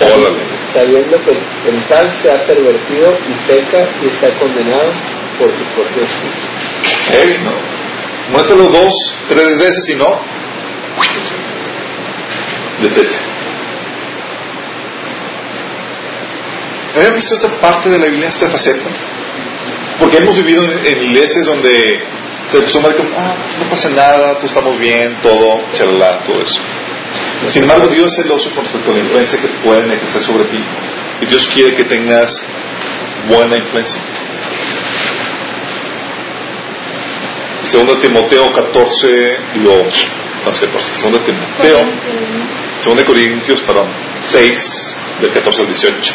Órale. Sabiendo que en tal se ha pervertido y peca y está condenado por su propio espíritu. ¿no? Muéstralo dos, tres veces y no, desecha. ¿Habían visto esta parte de la Biblia, esta faceta? Porque hemos vivido en, iglesias donde se acostumbra como, ah, no pasa nada, tú estamos bien, todo, chalala, todo eso. Sin embargo, Dios es celoso con respecto a la influencia que pueden ejercer sobre ti. Y Dios quiere que tengas buena influencia. Segundo Timoteo 14, digo, no es 14, segundo Timoteo, segundo Corintios, perdón, 6, del 14 al 18.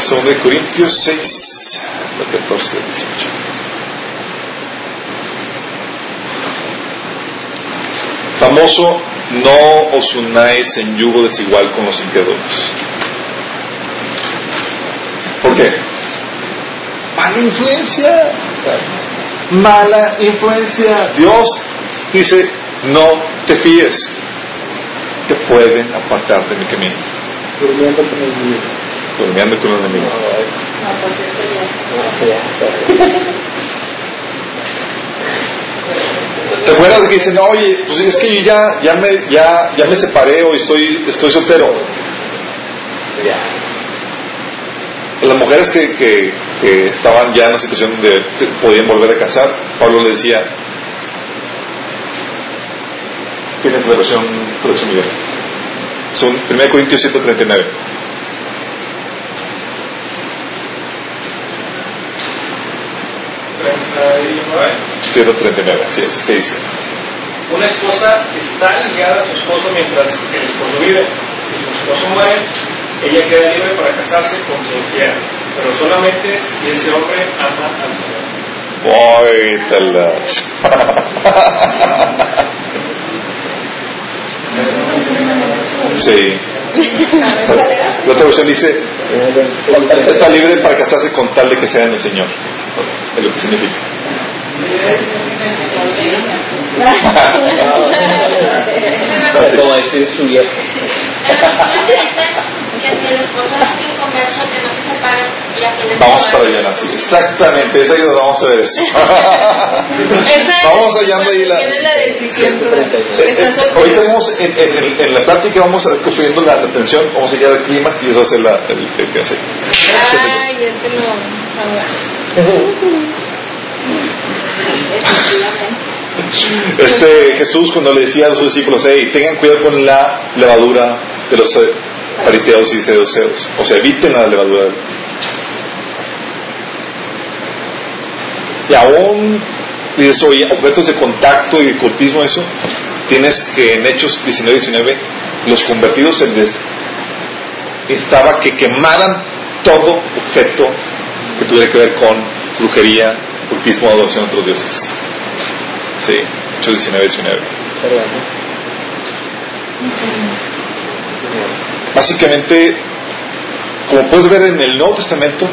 Segundo Corintios 6, del 14 al 18. Famoso, no os unáis en yugo desigual con los incrédulos. ¿Por qué? Mala influencia. Mala influencia. Dios dice, no te fíes. Te pueden apartar de mi camino. Durmiendo con el niño. Durmiendo con el enemigo. No, (laughs) ¿Te acuerdas de que dicen, oye, pues es que yo ya, ya, me, ya, ya me separé o estoy, estoy soltero? Las mujeres que, que, que estaban ya en una situación te- podían volver a casar, Pablo le decía, tienes la versión traducción Miguel. Son 1 Corintios 139. Treinta y nueve. 139, así es, ¿qué dice? Una esposa está ligada a su esposo mientras el esposo vive. Si su esposo muere, ella queda libre para casarse con quien quiera, pero solamente si ese hombre ama al Señor. Sí. (laughs) La otra versión dice, está libre para casarse con tal de que sea en el Señor. Es lo que significa. Es como decir su viejo. que si el esposo es inconverso, que no se separen y a quienes Vamos para allá, sí, exactamente, es ahí donde vamos a ver eso. (laughs) Vamos hallando ahí la... Ahorita vamos en, en, el- en la plática vamos a ir construyendo la atención, vamos a llegar al clímax y eso va a ser la, el, el que hace. Ay, ya te lo ahogaste. Este Jesús cuando le decía a sus discípulos, hey, tengan cuidado con la levadura de los eh, fariseos y seduceos, o sea, eviten la levadura. Y aún, dices, oye, objetos de contacto y de cultismo, eso, tienes que en Hechos 19, 19, los convertidos se les estaba que quemaran todo objeto que tuviera que ver con brujería, cultismo o adoración a otros dioses. Sí, Hechos 19, 19. Básicamente, como puedes ver en el Nuevo Testamento,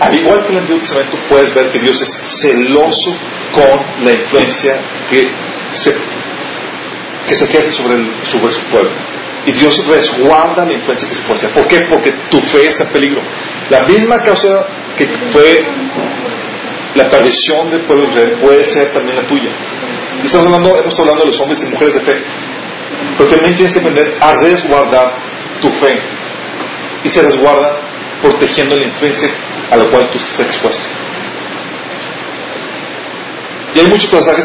al igual que en el Antiguo Testamento, puedes ver que Dios es celoso con la influencia que se, que se ejerce sobre, el, sobre su pueblo. Y Dios resguarda la influencia que se puede hacer. ¿Por qué? Porque tu fe está en peligro. La misma causa que fue la perdición del pueblo de Israel puede ser también la tuya. Y estamos hablando, hemos hablado de los hombres y mujeres de fe. Pero también tienes que aprender a resguardar tu fe. Y se resguarda protegiendo la influencia a la cual tú estás expuesto. Y hay muchos pasajes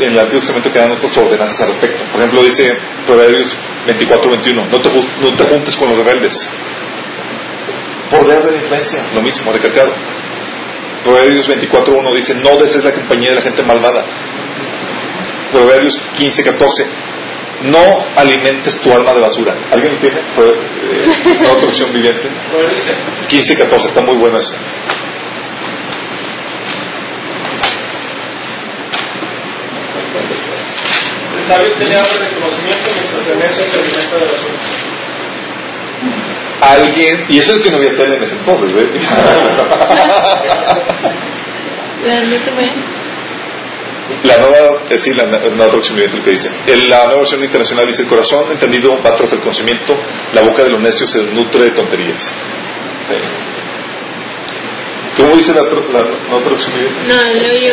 en el Antiguo Testamento que dan otras ordenanzas al respecto. Por ejemplo, dice Proverbios 24-21, no te, no te juntes con los rebeldes. Poder de la influencia, lo mismo, recalcado. Proverbios 24.1 dice, no desees la compañía de la gente malvada. Proverbios 15.14, no alimentes tu alma de basura. ¿Alguien lo tiene? Eh, ¿Una traducción viviente? 15.14, está muy bueno eso. Sabio tiene hambre de conocimiento mientras el necio se alimenta de basura. Alguien, y eso es que no había tele en ese entonces, ¿eh? La nueva, eh, sí, la nueva traducción viviente que dice. La nueva versión internacional dice: el corazón entendido va tras el conocimiento, la boca de los necios se nutre de tonterías. Sí. ¿Cómo dice la, la nueva traducción viviente? No, leo yo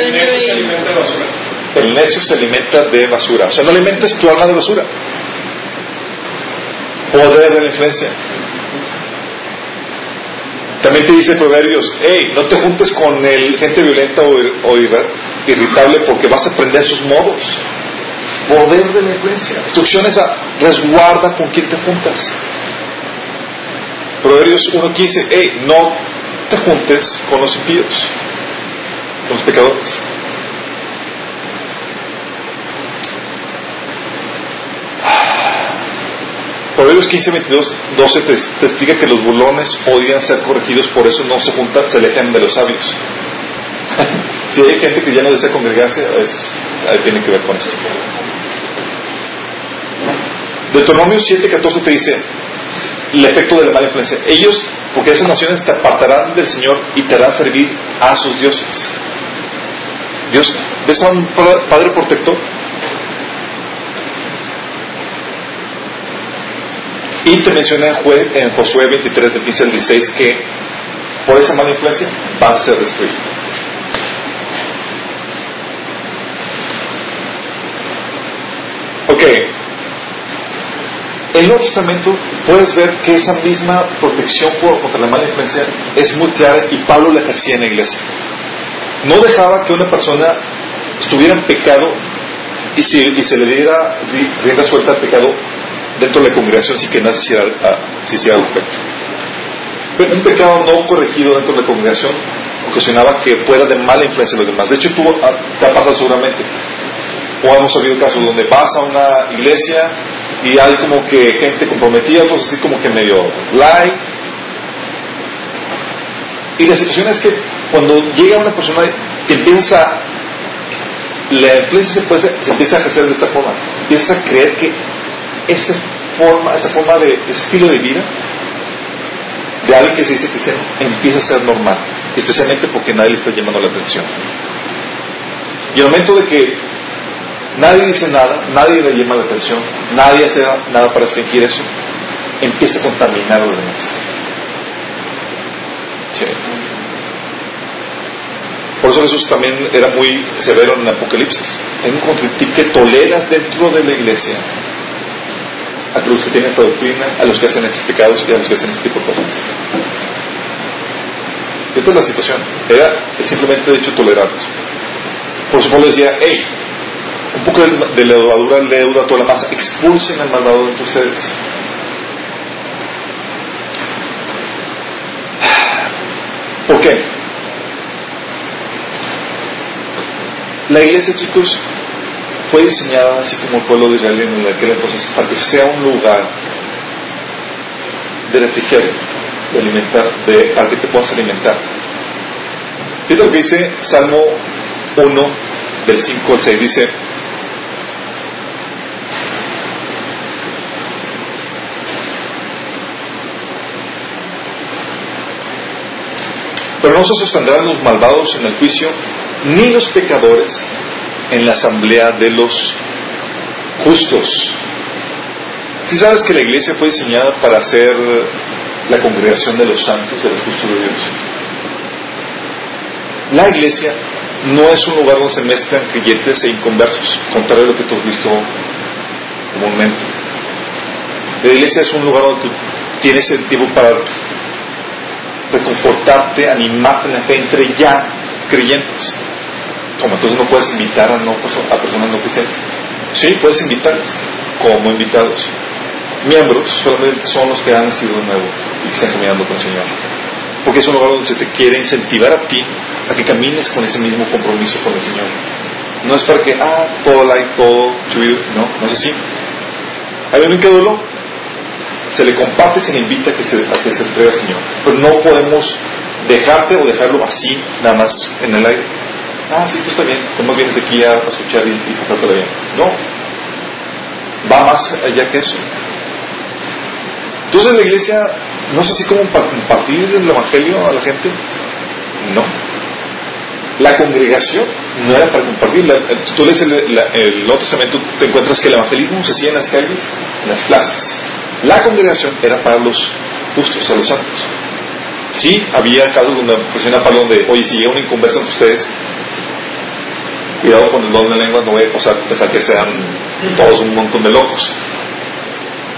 se el necio se alimenta de basura. O sea, no alimentes tu alma de basura. Poder de la influencia. También te dice Proverbios, hey, no te juntes con el gente violenta o, o irra- irritable porque vas a aprender sus modos. Poder de la influencia. Instrucciones a resguarda con quién te juntas. Proverbios 1.15, hey, no te juntes con los impíos, con los pecadores. Proverbios 15, 22, 12 te, explica que los burlones odian ser corregidos, por eso no se juntan, se alejan de los sabios. (laughs) si hay gente que ya no desea congregarse, es, tiene que ver con esto. Deuteronomio 7, 14 te dice el efecto de la mala influencia. Ellos, porque esas naciones te apartarán del Señor y te harán servir a sus dioses. Dios, ¿ves a un pa- padre protector? Y te menciona en, Josué 23, del 15 al 16, que por esa mala influencia vas a ser destruido. Ok. En el Nuevo Testamento puedes ver que esa misma protección contra la mala influencia es muy clara y Pablo la ejercía en la iglesia. No dejaba que una persona estuviera en pecado y, si- y se le diera ri- rienda suelta al pecado dentro de la congregación sin que nada se hiciera, ah, un pecado no corregido dentro de la congregación ocasionaba que fuera de mala influencia en los demás. De hecho, tú, ah, te ha pasado seguramente. O hemos sabido casos donde vas a una iglesia y hay como que gente comprometida, otros así como que medio light. Y la situación es que cuando llega una persona que empieza, la influencia se, puede- se empieza a ejercer de esta forma, empieza a creer que esa forma, esa forma de, ese estilo de vida de alguien que se dice cristiano empieza a ser normal, especialmente porque nadie le está llamando la atención. Y al momento de que nadie dice nada, nadie le llama la atención, nadie hace nada para restringir eso, empieza a contaminar a los demás. Por eso Jesús también era muy severo en el Apocalipsis. Tengo contra ti que toleras dentro de la iglesia a los que tienen esta doctrina, a los que hacen estos pecados y a los que hacen este tipo de cosas. Esta es la situación. Era simplemente de hecho tolerarlos. Por eso Pablo decía, hey, un poco de, levadura leuda toda la masa, expulsen al malvado de ustedes. ¿Por qué? La iglesia, chicos, fue diseñada así como el pueblo de Israel en aquel entonces para que sea un lugar de refrigerio, de alimentar, de, para que te puedas alimentar. Fíjate lo que dice Salmo 1, del 5 al 6, dice, Pero no se sostendrán los malvados en el juicio, ni los pecadores en la asamblea de los justos. Si sabes que la iglesia fue diseñada para ser la congregación de los santos, de los justos de Dios. La iglesia no es un lugar donde se mezclan creyentes e inconversos, contrario a lo que tú has visto comúnmente. La iglesia es un lugar donde tú tienes el tiempo para reconfortarte, animarte en la fe entre ya creyentes. Como entonces no puedes invitar a, no, a personas no creyentes. Sí, puedes invitarles como invitados. Miembros solamente son los que han nacido de nuevo y que están caminando con el Señor. Porque es un lugar donde se te quiere incentivar a ti a que camines con ese mismo compromiso con el Señor. No es para que, ah, todo like, todo no, no es así. Hay un incrédulo, se le comparte, se le invita que se, a que se entregue al Señor. Pero no podemos dejarte o dejarlo así, nada más en el aire. Ah, sí, tú está bien, no vienes aquí a, escuchar y, y pasártela bien. No, va más allá que eso. Entonces la iglesia no es así como compartir el Evangelio a la gente. No. La congregación no era para compartir. Si tú lees el, el Nuevo Testamento, te encuentras que el evangelismo se hacía en las calles, en las plazas. La congregación era para los justos, a los santos. Sí, había casos donde presiona Pablo donde, oye, si llega un inconverso entre ustedes, cuidado con el don de lengua, no voy a pensar que sean todos un montón de locos.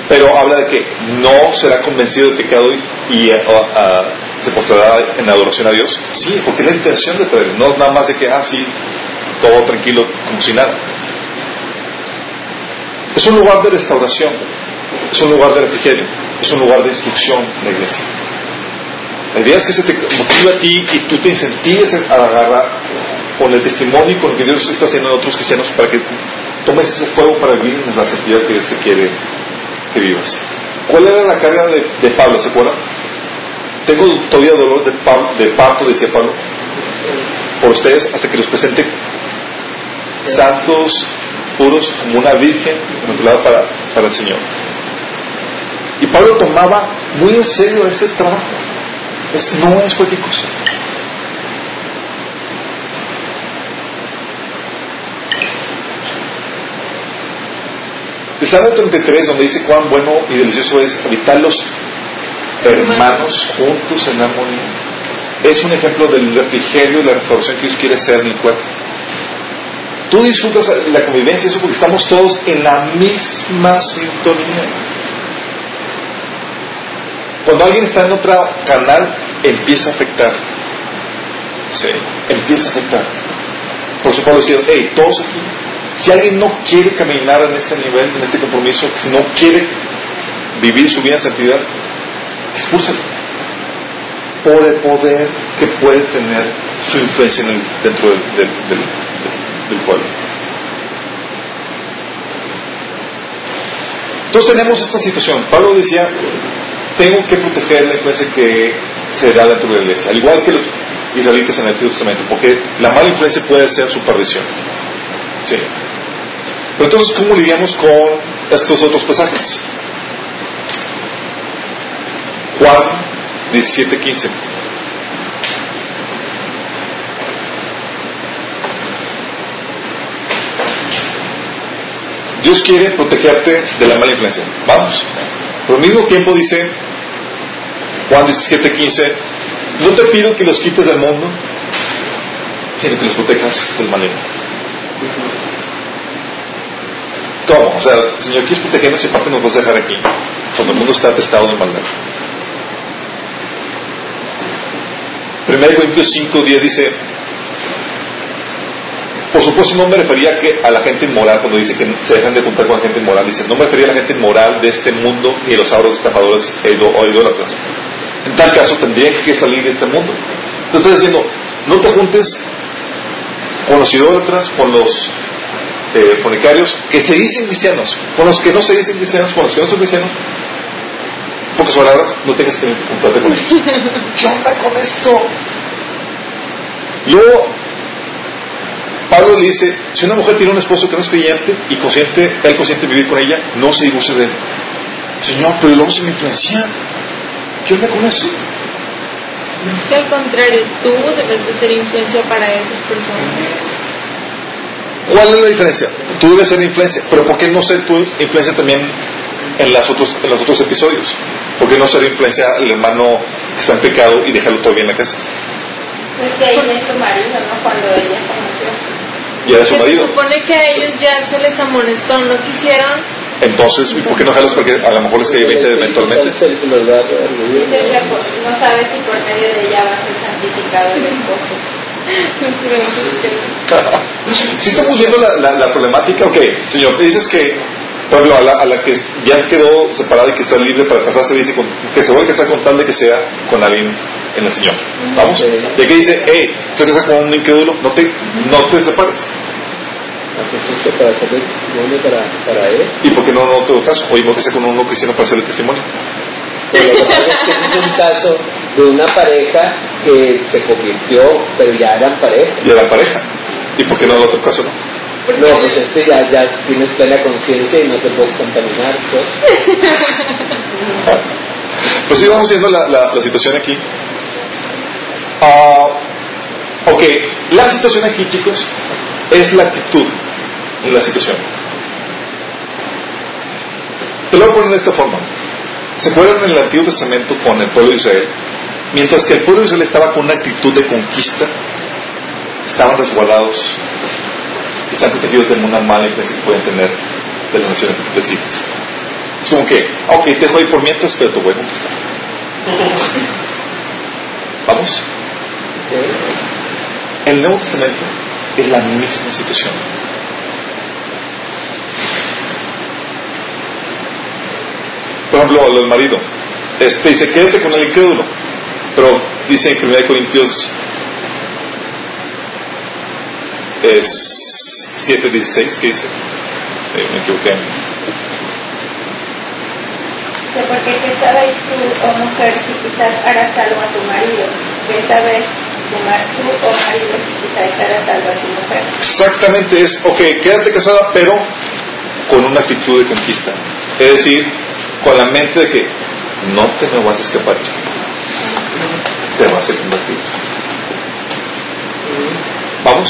Pero habla de que no será convencido de pecado y, se postrará en adoración a Dios. Sí, porque es la intención de traer, no nada más de que, ah, sí, todo tranquilo, como si nada. Es un lugar de restauración es un lugar de refrigerio, es un lugar de instrucción la iglesia. La idea es que se te motive a ti y tú te incentives a agarrar con el testimonio y con lo que Dios está haciendo en otros cristianos para que tomes ese fuego para vivir en la santidad que Dios te quiere que vivas. ¿Cuál era la carga de, Pablo? ¿Se acuerdan? Tengo todavía dolor de, parto, decía Pablo, por ustedes hasta que los presente santos, puros, como una virgen, para, para el Señor. Y Pablo tomaba muy en serio ese trabajo. Es, no es cualquier cosa. El Salmo 33, donde dice cuán bueno y delicioso es habitar los hermanos juntos en armonía, es un ejemplo del refrigerio y la restauración que Dios quiere hacer en el cuerpo. Tú disfrutas la convivencia, eso porque estamos todos en la misma sintonía. Cuando alguien está en otro canal, empieza a afectar. Sí, empieza a afectar. Por eso Pablo hey, todos aquí, si alguien no quiere caminar en este nivel, en este compromiso, si no quiere vivir su vida en santidad, expúlsalo. Por el poder que puede tener su influencia dentro del, pueblo. Entonces tenemos esta situación. Pablo decía, tengo que proteger la influencia que se da dentro de la iglesia, al igual que los israelitas en el Antiguo Testamento, porque la mala influencia puede ser su perdición. ¿Sí? Pero entonces, ¿cómo lidiamos con estos otros pasajes? Juan 17:15. Dios quiere protegerte de la mala influencia. Vamos. Pero al mismo tiempo dice, Juan 17, 15, no te pido que los quites del mundo, sino que los protejas del maligno. ¿Cómo? O sea, Señor, ¿quieres protegernos y aparte nos vas a dejar aquí? Cuando el mundo está atestado de maldad. 1 Corintios 5, 10 dice, por supuesto no me refería que, a la gente inmoral cuando dice que se dejan de juntar con la gente inmoral, dice, no me refería a la gente inmoral de este mundo ni a los ahorros estafadores e o idólatras en tal caso tendrían que salir de este mundo. Te está diciendo, no te juntes con los idólatras, con los eh, fornicarios, que se dicen cristianos, con los que no se dicen cristianos, con los que no son cristianos, pocas palabras, no tengas que juntarte con ellos. (laughs) ¿Qué onda con esto? Luego, Pablo le dice, si una mujer tiene un esposo que no es creyente y consciente, él consciente de vivir con ella, no se divorcie de él. Señor, pero luego se me influencia. ¿Qué onda con eso? Es que al contrario, tú debes de ser influencia para esas personas. ¿Cuál es la diferencia? Tú debes ser influencia, pero ¿por qué no ser tu influencia también en, las otros, en los otros episodios? ¿Por qué no ser influencia al hermano que está en pecado y dejarlo todavía en la casa? Es que ella es su marido, ¿no? Cuando ella conoció. Y era su Que se marido. supone que a ellos ya se les amonestó, no quisieron. Entonces, ¿y ¿por qué no dejarlos? Porque a lo mejor les cae 20 eventualmente. No sabe si por medio de ella va a ser santificado el esposo. (laughs) Si estamos viendo la, la- la problemática, ok, señor, dices que, ejemplo, a la, a la que ya quedó separada y que está libre para casarse, dice con- que se vuelve a casar con tal de que sea con alguien en el Señor. ¿Vamos? Sí. Y aquí dice, hey, te casas con un incrédulo, no te, no te separes. para testimonio para, para él. ¿Y por qué no, no te lo caso? Oye, ¿por qué se con uno cristiano para hacerle testimonio? Pero lo que pasa es que ese es un caso de una pareja que se convirtió, pero ya eran pareja. Y a la pareja. ¿Y por qué no el otro caso no? No, pues este ya, ya tienes plena conciencia y no te puedes contaminar. Pues. (laughs) Pues sí, vamos viendo la, la, la situación aquí. Ah, ok, la situación aquí, chicos, es la actitud en la situación. Te lo voy a poner de esta forma. ¿Se acuerdan en el Antiguo Testamento con el pueblo de Israel? Mientras que el pueblo de Israel estaba con una actitud de conquista, estaban resguardados, están protegidos de una mala influencia que pueden tener de las naciones vecinas. Es como que, ok, te dejo ahí por mientras, pero te voy a conquistar. (laughs) Vamos. El Nuevo Testamento es la misma situación. Por ejemplo, lo del marido. Este dice, quédate con el incrédulo. Pero dice en 1 Corintios es 7.16, ¿qué dice? Eh, me equivoqué. Porque qué sabéis tú, oh mujer, si quizás harás salvo a tu marido. ¿Qué sabes tú, oh marido, si quizás harás salvo a tu mujer? Exactamente es, ok, quédate casada, pero con una actitud de conquista. Es decir, con la mente de que no te me vas a escapar. Te vas a convertir. ¿Vamos?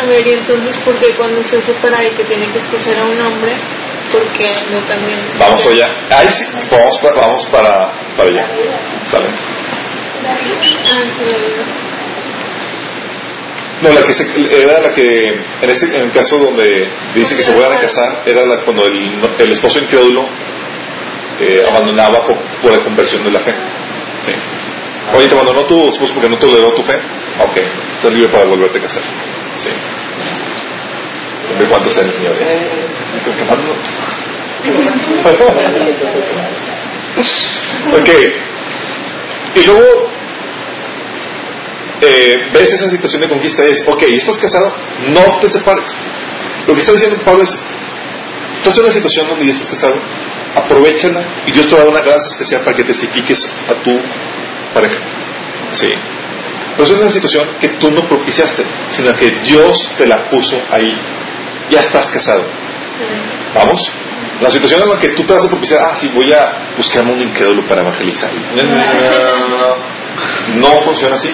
A ver, y entonces, ¿por qué cuando se separa y que tiene que escoger a un hombre? Porque no también. Vamos para allá. Ahí sí, vamos, pa- vamos para, para allá. ¿Sale? Ah. No, la que se- era la que, en, ese, en el caso donde dice que se vuelvan a casar, era la, cuando el, el esposo incrédulo eh, abandonaba por, por la conversión de la fe. Sí. Oye, te abandonó tu esposo porque no toleró tu fe. Ok, estás libre para volverte a casar. Sí. ¿De cuántos años, señor? No. ok. Y luego eh, ves esa situación de conquista es, ok, estás casado, no te separes. Lo que está diciendo Pablo es, estás en una situación donde ya estás casado, aprovechala y Dios te va a dar una gracia especial para que testifiques a tu pareja. Sí. Pero es una situación que tú no propiciaste, sino que Dios te la puso ahí. Ya estás casado. ¿Vamos? La situación en la que tú te vas a propiciar, ah, sí, voy a buscarme un incrédulo para evangelizar. No funciona así.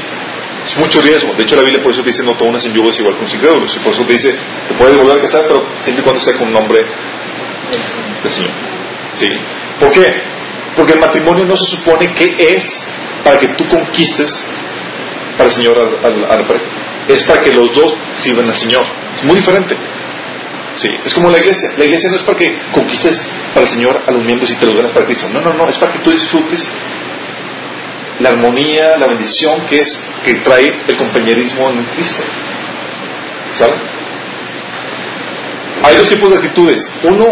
Es mucho riesgo. De hecho, la Biblia por eso te dice no te unas en yugo desigual con los incrédulos. Y por eso te dice, te puedes volver a casar, pero siempre y cuando sea con un nombre del Señor. ¿Sí? ¿Por qué? Porque el matrimonio no se supone que es para que tú conquistes para el Señor a, a- a la pareja. Es para que los dos sirvan al Señor. Es muy diferente. Sí, es como la iglesia. La iglesia no es para que conquistes para el Señor a los miembros y te los ganas para Cristo. No, no, no. Es para que tú disfrutes la armonía, la bendición que es que trae el compañerismo en Cristo. ¿Saben? Hay dos tipos de actitudes. Uno,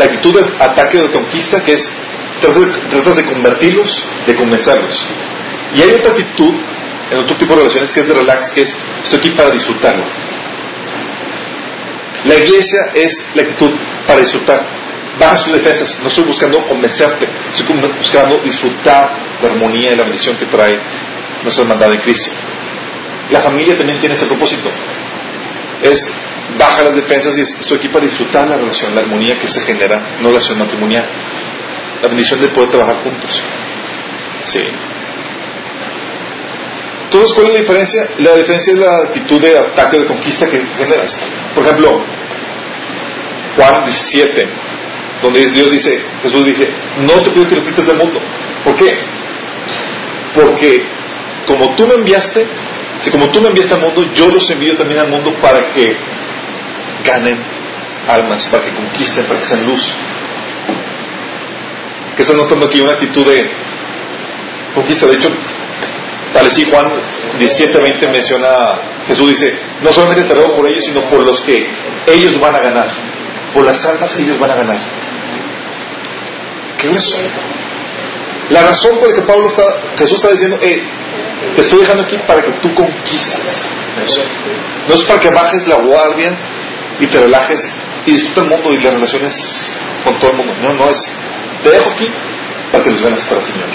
la actitud de ataque o de conquista, que es tratas, de convertirlos, de convencerlos. Y hay otra actitud en otro tipo de relaciones que es de relax, que es estoy aquí para disfrutarlo. La iglesia es la actitud para disfrutar. Baja sus defensas. No estoy buscando convencerte, estoy buscando disfrutar la armonía y la bendición que trae nuestra hermandad en Cristo. La familia también tiene ese propósito. Es baja las defensas y estoy aquí para disfrutar la relación, la armonía que se genera en una relación matrimonial. La bendición de poder trabajar juntos. Sí. Entonces, ¿cuál es la diferencia? La diferencia es la actitud de ataque de conquista que generas. Por ejemplo, Juan 17, donde Dios dice, Jesús dice, no te pido que lo quites del mundo. ¿Por qué? Porque como tú me enviaste, si como tú me enviaste al mundo, yo los envío también al mundo para que ganen almas, para que conquisten, para que sean luz. ¿Qué estás notando aquí? Una actitud de conquista. De hecho, tal así Juan 17:20 menciona, Jesús dice, no solamente te ruego por ellos, sino por los que ellos van a ganar, por las almas que ellos van a ganar. ¿Qué razón? La razón por la que Pablo está, Jesús está diciendo, eh, te estoy dejando aquí para que tú conquistes eso. No es para que bajes la guardia y te relajes y disfrutes el mundo y las relaciones con todo el mundo. No, no es, te dejo aquí para que los ganes para el Señor.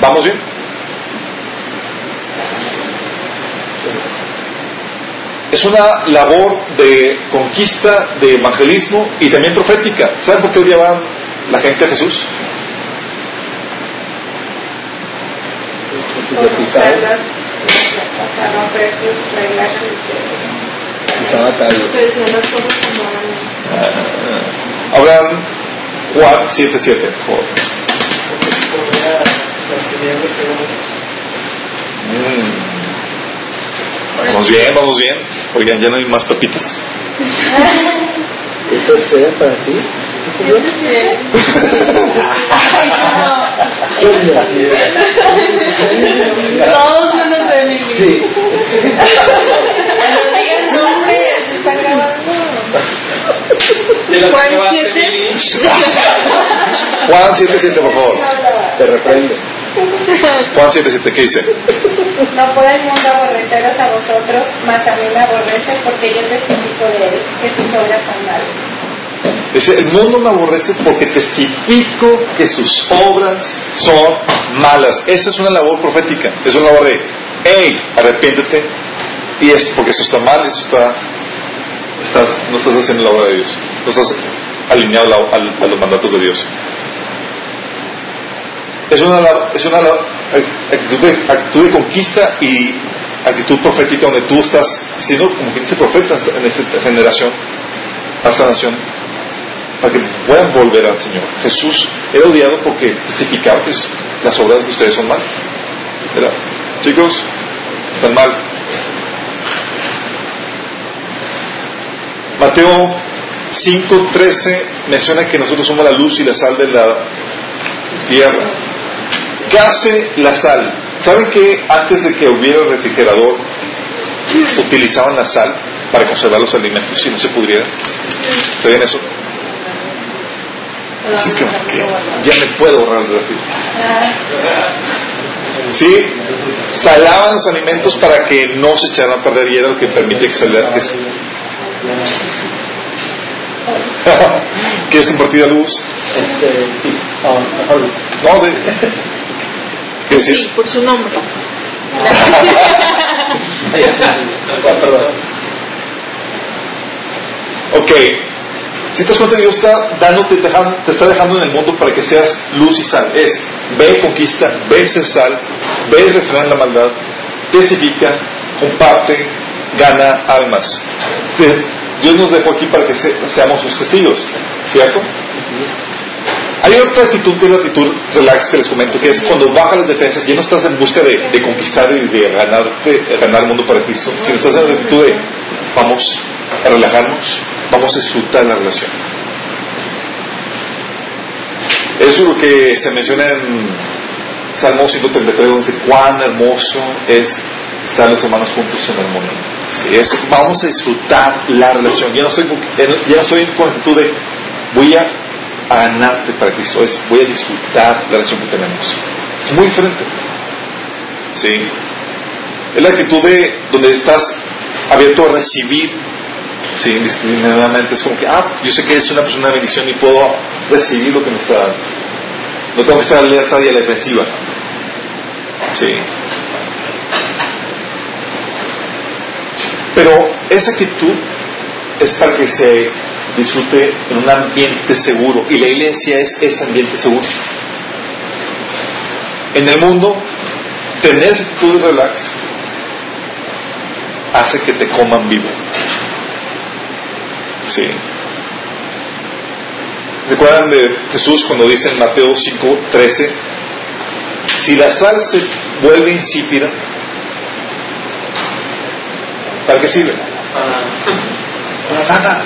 ¿Vamos bien? Es una labor de conquista, de evangelismo y también profética. ¿Saben por qué odiaban la gente a Jesús? Juan 7.7, por favor. Mm. Vamos bien, vamos bien. Oigan, ya no hay más papitas. (laughs) ¿Eso es para ti? (laughs) Todos menos de mi Sí. No digan se está Juan que acabaste, 7. Lili. Juan 7.7, por favor. Te reprende. Juan 7.7, ¿qué dice? No puede el mundo aborreceros a vosotros, mas a mí me aborrece porque yo testifico de él, que sus obras son malas. Dice, el mundo me aborrece porque testifico que sus obras son malas. Esa es una labor profética. Es una labor de, hey, arrepiéntete. Y es porque eso está mal, eso está, estás, no estás haciendo la obra de Dios. No estás alineado a, a los mandatos de Dios. Es una, es una actitud, de, conquista y actitud profética donde tú estás siendo como quien dice profeta en esta generación, a esta nación, para que puedan volver al Señor. Jesús era odiado porque testificaba que las obras de ustedes son malas. ¿Verdad? Chicos, están mal. Mateo 5.13 menciona que nosotros somos la luz y la sal de la tierra. ¿Qué hace la sal? ¿Saben que antes de que hubiera el refrigerador utilizaban la sal para conservar los alimentos y no se pudrieran? ¿Sabían eso? Así que, ya me puedo ahorrar el refri. ¿Sí? Salaban los alimentos para que no se echaran a perder y era lo que permite que se que se- (laughs) ¿Quieres compartir la luz? Este, sí. Ah, mejor. No, de... ¿Qué decir? Sí, por su nombre. (laughs) Perdón. Ok. Si te das cuenta, Dios está dándote, te, dejan- te está dejando en el mundo para que seas luz y sal. Es, ve y conquista, ve ser sal, ve y refrenar la maldad, testifica, comparte, gana almas. Te- Dios nos dejó aquí para que se- seamos sus testigos, ¿cierto? Hay otra actitud que es la actitud relax que les comento, que es cuando bajas las defensas, ya no estás en busca de, conquistar y de ganarte, ganar el mundo para Cristo, sino estás en la actitud de vamos a relajarnos, vamos a disfrutar la relación. Eso es lo que se menciona en Salmo 133, donde dice cuán hermoso es estar los hermanos juntos en armonía. Vamos a disfrutar la relación. Ya no estoy, ya no estoy la actitud de voy a, ganarte para Cristo, es voy a disfrutar la relación que tenemos. Es muy diferente. ¿Sí? Es la actitud de donde estás abierto a recibir, ¿sí? Indiscriminadamente. Es como que, ah, yo sé que es una persona de bendición y puedo recibir lo que me está dando. No tengo que estar alerta y a la defensiva. Pero esa actitud es para que se disfrute en un ambiente seguro. Y la iglesia es ese ambiente seguro. En el mundo, tener actitud de relax hace que te coman vivo. Sí. ¿Se acuerdan de Jesús cuando dice en Mateo 5:13? Si la sal se vuelve insípida, ¿para qué sirve? Para nada.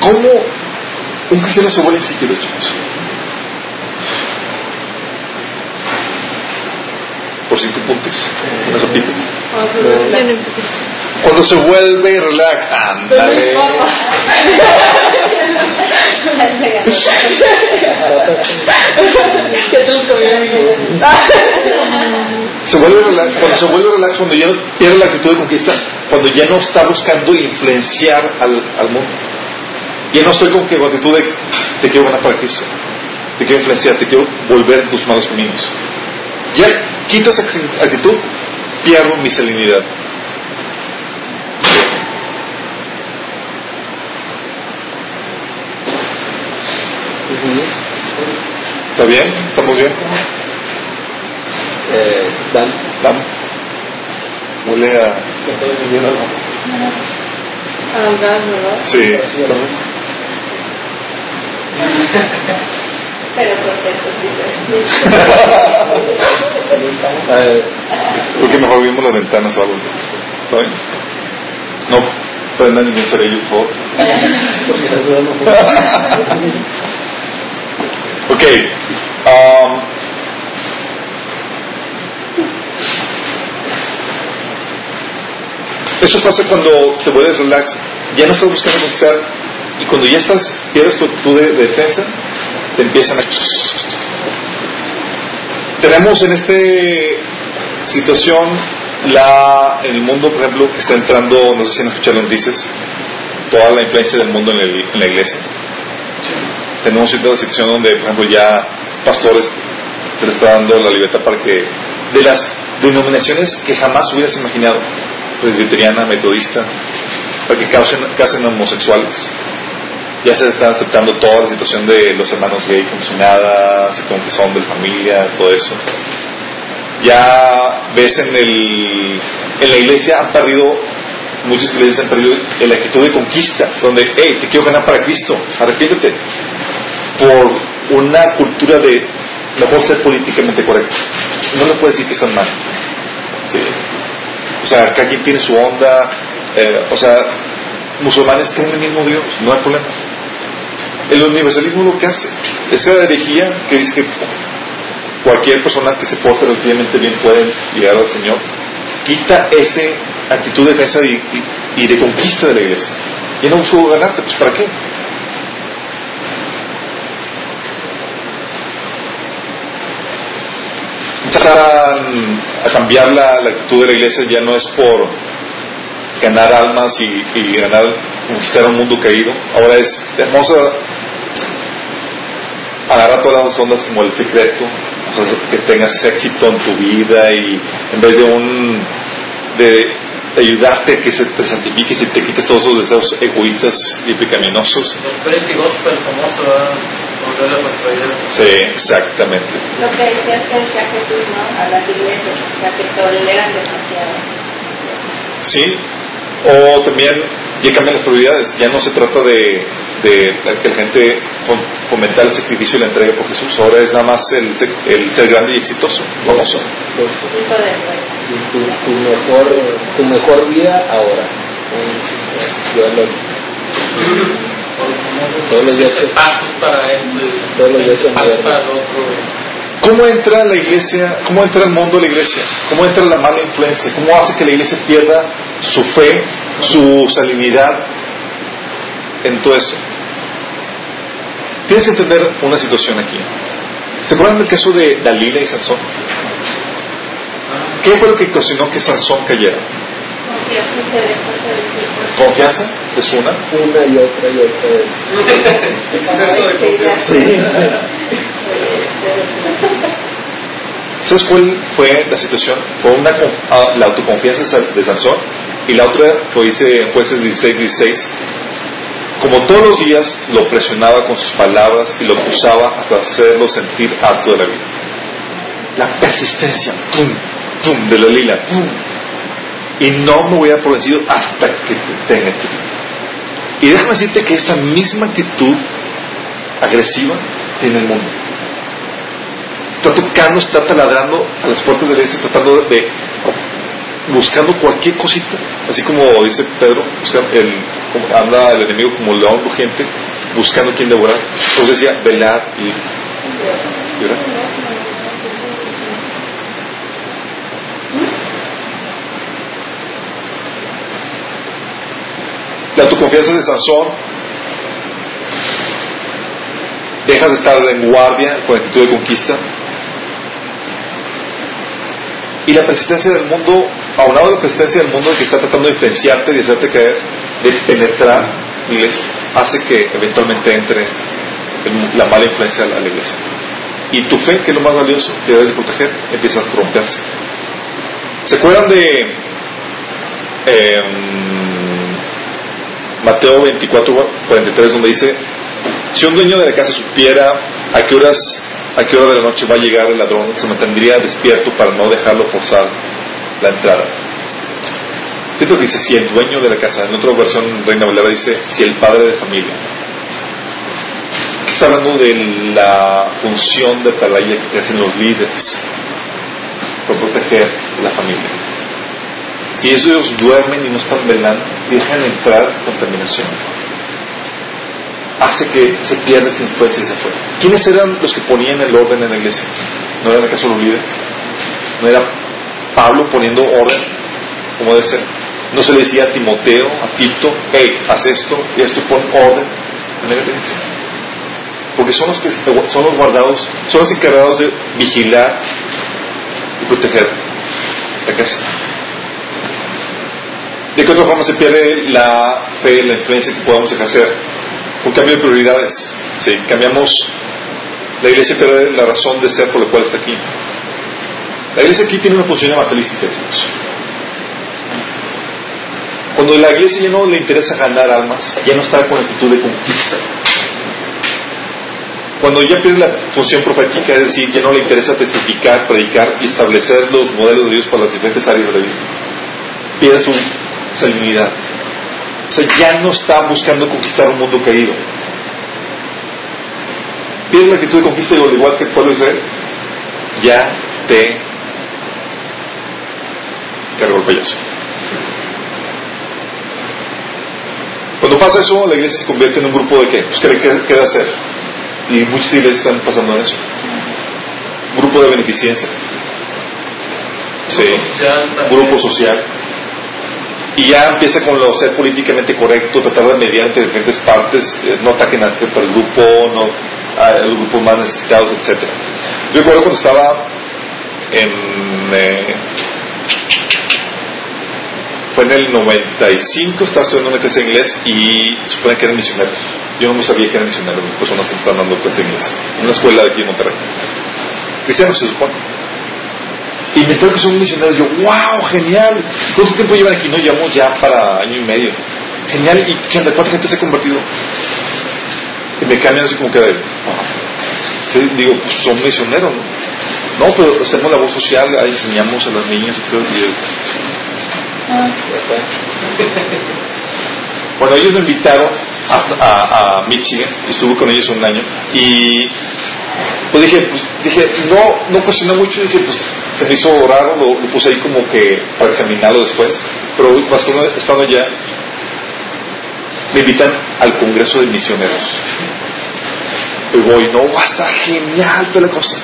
¿Cómo un cristiano se vuelve insípido, chicos? Por cinco puntos, una sopita. Cuando se vuelve relax, ándale. (laughs) (laughs) (laughs) Se vuelve relax, cuando se vuelve relax, cuando ya pierde la actitud de conquista, cuando ya no está buscando influenciar al, al mundo. Ya no estoy con que con actitud de te quiero ganar para Cristo, te quiero influenciar, te quiero volver en tus malos caminos. Ya quito esa actitud, pierdo mi salinidad. ¿Está bien? ¿Estamos bien? Eh, Dan, Dan. Huele a... Al gas, ¿verdad? Sí. Pero conceptos diferentes. (laughs) eh, Creo que mejor vimos las ventanas o algo. ¿Está bien? No prendan ningún cerillo, por favor. Ok. um, eso pasa cuando te vuelves relax. Ya no estás buscando conquistar. Y cuando ya estás, pierdes tu actitud de, de defensa, te empiezan a... Tenemos en esta situación la, en el mundo, por ejemplo, que está entrando, no sé si han escuchado noticias, toda la influencia del mundo en la iglesia tenemos cierta sección donde, por ejemplo, ya pastores se les está dando la libertad para que, de las denominaciones que jamás hubieras imaginado, presbiteriana, metodista, para que casen, casen homosexuales. Ya se está aceptando toda la situación de los hermanos gay como si nada, que son de familia, todo eso. Ya ves en el en la iglesia han perdido muchas iglesias han perdido la actitud de conquista, donde, hey, te quiero ganar para Cristo, arrepiéntete por una cultura de mejor ser políticamente correcto. No le puedes decir que están mal. Sí. O sea, cada quien tiene su onda. eh, o sea, musulmanes creen en el mismo Dios, no hay problema. El universalismo lo que hace, esa herejía que dice que cualquier persona que se porte relativamente bien puede llegar al Señor, quita esa actitud de defensa y, y- y de conquista de la iglesia. Y no busco ganarte, pues ¿para qué? Empiezan a cambiar la, la actitud de la iglesia ya no es por ganar almas y, y ganar conquistar un mundo caído ahora es vamos a agarrar todas las ondas como el secreto o sea, que tengas éxito en tu vida y en vez de un de, ayudarte a que se te santifiques y te quites todos esos deseos egoístas y pecaminosos Gospel famoso, ¿verdad? Sí exactamente Lo que decía Jesús, ¿no? A las iglesias, o sea, que toleran demasiado. Sí, o también ya cambian las prioridades, ya no se trata de, de que la gente fom- fomentar el sacrificio y la entrega por Jesús, ahora es nada más el, el ser grande y exitoso, famoso. Vuelta. tu, tu mejor tu mejor vida ahora yo los (clears throat) todos los días se- Pasos para esto y Todos los días se pasos para lo otro. ¿Cómo entra la iglesia, cómo entra el mundo a la iglesia? ¿Cómo entra la mala influencia? ¿Cómo hace que la iglesia pierda su fe, su salinidad en todo esto? Tienes que entender una situación aquí. ¿Se acuerdan del caso de Dalila y Sansón? ¿Qué fue lo que ocasionó que Sansón cayera? ¿Confianza? ¿Es una? Una y otra y otra vez. (laughs) Exceso de confianza. Sí. (laughs) ¿Sabes cuál fue la situación? Fue una, ah, la autoconfianza de Sa- de Sansón y la otra que dice en jueces 16, 16, como todos los días lo presionaba con sus palabras y lo acusaba hasta hacerlo sentir harto de la vida. La persistencia, pum, pum, de la lila, pum. Y no me voy a dar por hasta que te tenga en tu vida. Y déjame decirte que esa misma actitud agresiva tiene el mundo está tocando, está taladrando a las puertas de la iglesia, tratando de, buscando cualquier cosita, así como dice Pedro, el, anda el enemigo como león rugiente, buscando quien devorar. Entonces decía, velar y, y La autoconfianza de Sansón dejas de estar en guardia con actitud de conquista y la persistencia del mundo, aunado a la persistencia del mundo que está tratando de influenciarte, de hacerte caer, de penetrar iglesia, hace que eventualmente entre la mala influencia a la, iglesia. Y tu fe, que es lo más valioso que debes de proteger, empieza a corromperse. ¿Se acuerdan de em, Mateo 24, 43, donde dice, si un dueño de la casa supiera a qué horas, a qué hora de la noche va a llegar el ladrón, se mantendría despierto para no dejarlo forzar la entrada. Fíjate lo que dice, si el dueño de la casa, en otra versión Reina Valera dice, si el padre de familia. Aquí está hablando de la función de atalaya que hacen los líderes por proteger la familia. Si ellos duermen y no están velando, dejan entrar contaminación hace que se pierda esa influencia y se fue. ¿Quiénes eran los que ponían el orden en la iglesia? ¿No eran acaso los líderes? ¿No era Pablo poniendo orden como debe ser? ¿No se le decía a Timoteo, a Tito, hey, haz esto y esto, pon orden en la iglesia? Porque son los que son los guardados, son los encargados de vigilar y proteger la casa. ¿De qué otra forma se pierde la fe, la influencia que podamos ejercer? Un cambio de prioridades. Sí, cambiamos. La iglesia pierde la razón de ser por la cual está aquí. La iglesia aquí tiene una función evangelística, chicos. Cuando la iglesia ya no le interesa ganar almas, ya no está con actitud de conquista. Cuando ya pierde la función profética, es decir, ya no le interesa testificar, predicar y establecer los modelos de Dios para las diferentes áreas de la vida, pierde su salinidad. O sea, ya no está buscando conquistar un mundo caído. Pierde la actitud de conquista y al igual que el pueblo de Israel, ya te cargó el payaso. Cuando pasa eso, la iglesia se convierte en un grupo de qué? Pues ¿qué le queda hacer? Y muchas iglesias están pasando en eso. Un grupo de beneficencia. Sí. Grupo social. Y ya empieza con lo ser políticamente correcto, tratar de mediar entre diferentes partes, eh, no ataquen a a el grupo, no a los grupos más necesitados, etcétera. Yo recuerdo cuando estaba en eh, fue en el 95, estaba estudiando una clase inglés y supone que eran misioneros. Yo no sabía que eran misioneros, personas que me estaban dando clase de inglés. En una escuela de aquí en Monterrey. Cristianos se supone. Y me entero que son misioneros. Yo, wow, genial. ¿Cuánto tiempo llevan aquí? No, llevamos ya para año y medio. Genial. ¿Y onda? ¿Cuánta gente se ha convertido? Y me cambian así como que de, digo, pues son misioneros, ¿no? No, pero hacemos labor social, ahí enseñamos a las niñas y todo. Y yo, bueno, ellos me invitaron a, a- a Michigan, estuve con ellos un año, y pues dije, pues dije, no, no cuestioné mucho, dije, pues se me hizo raro, lo, lo puse ahí como que para examinarlo después, pero bastante estando allá, me invitan al Congreso de Misioneros. Y voy, no, va a estar genial toda la cosa.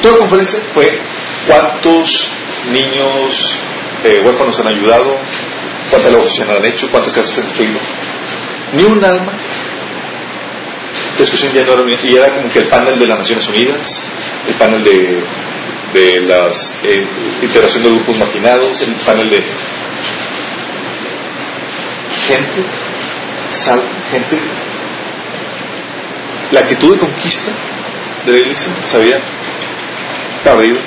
Toda la conferencia fue cuántos niños eh, huérfanos han ayudado, cuántas labores han hecho, cuántas casas han construido. Ni un alma discusión ya no era y era como que el panel de las Naciones Unidas, el panel de, de las eh, integración de grupos marginados, el panel de gente, sal, gente, la actitud de conquista de la se había perdido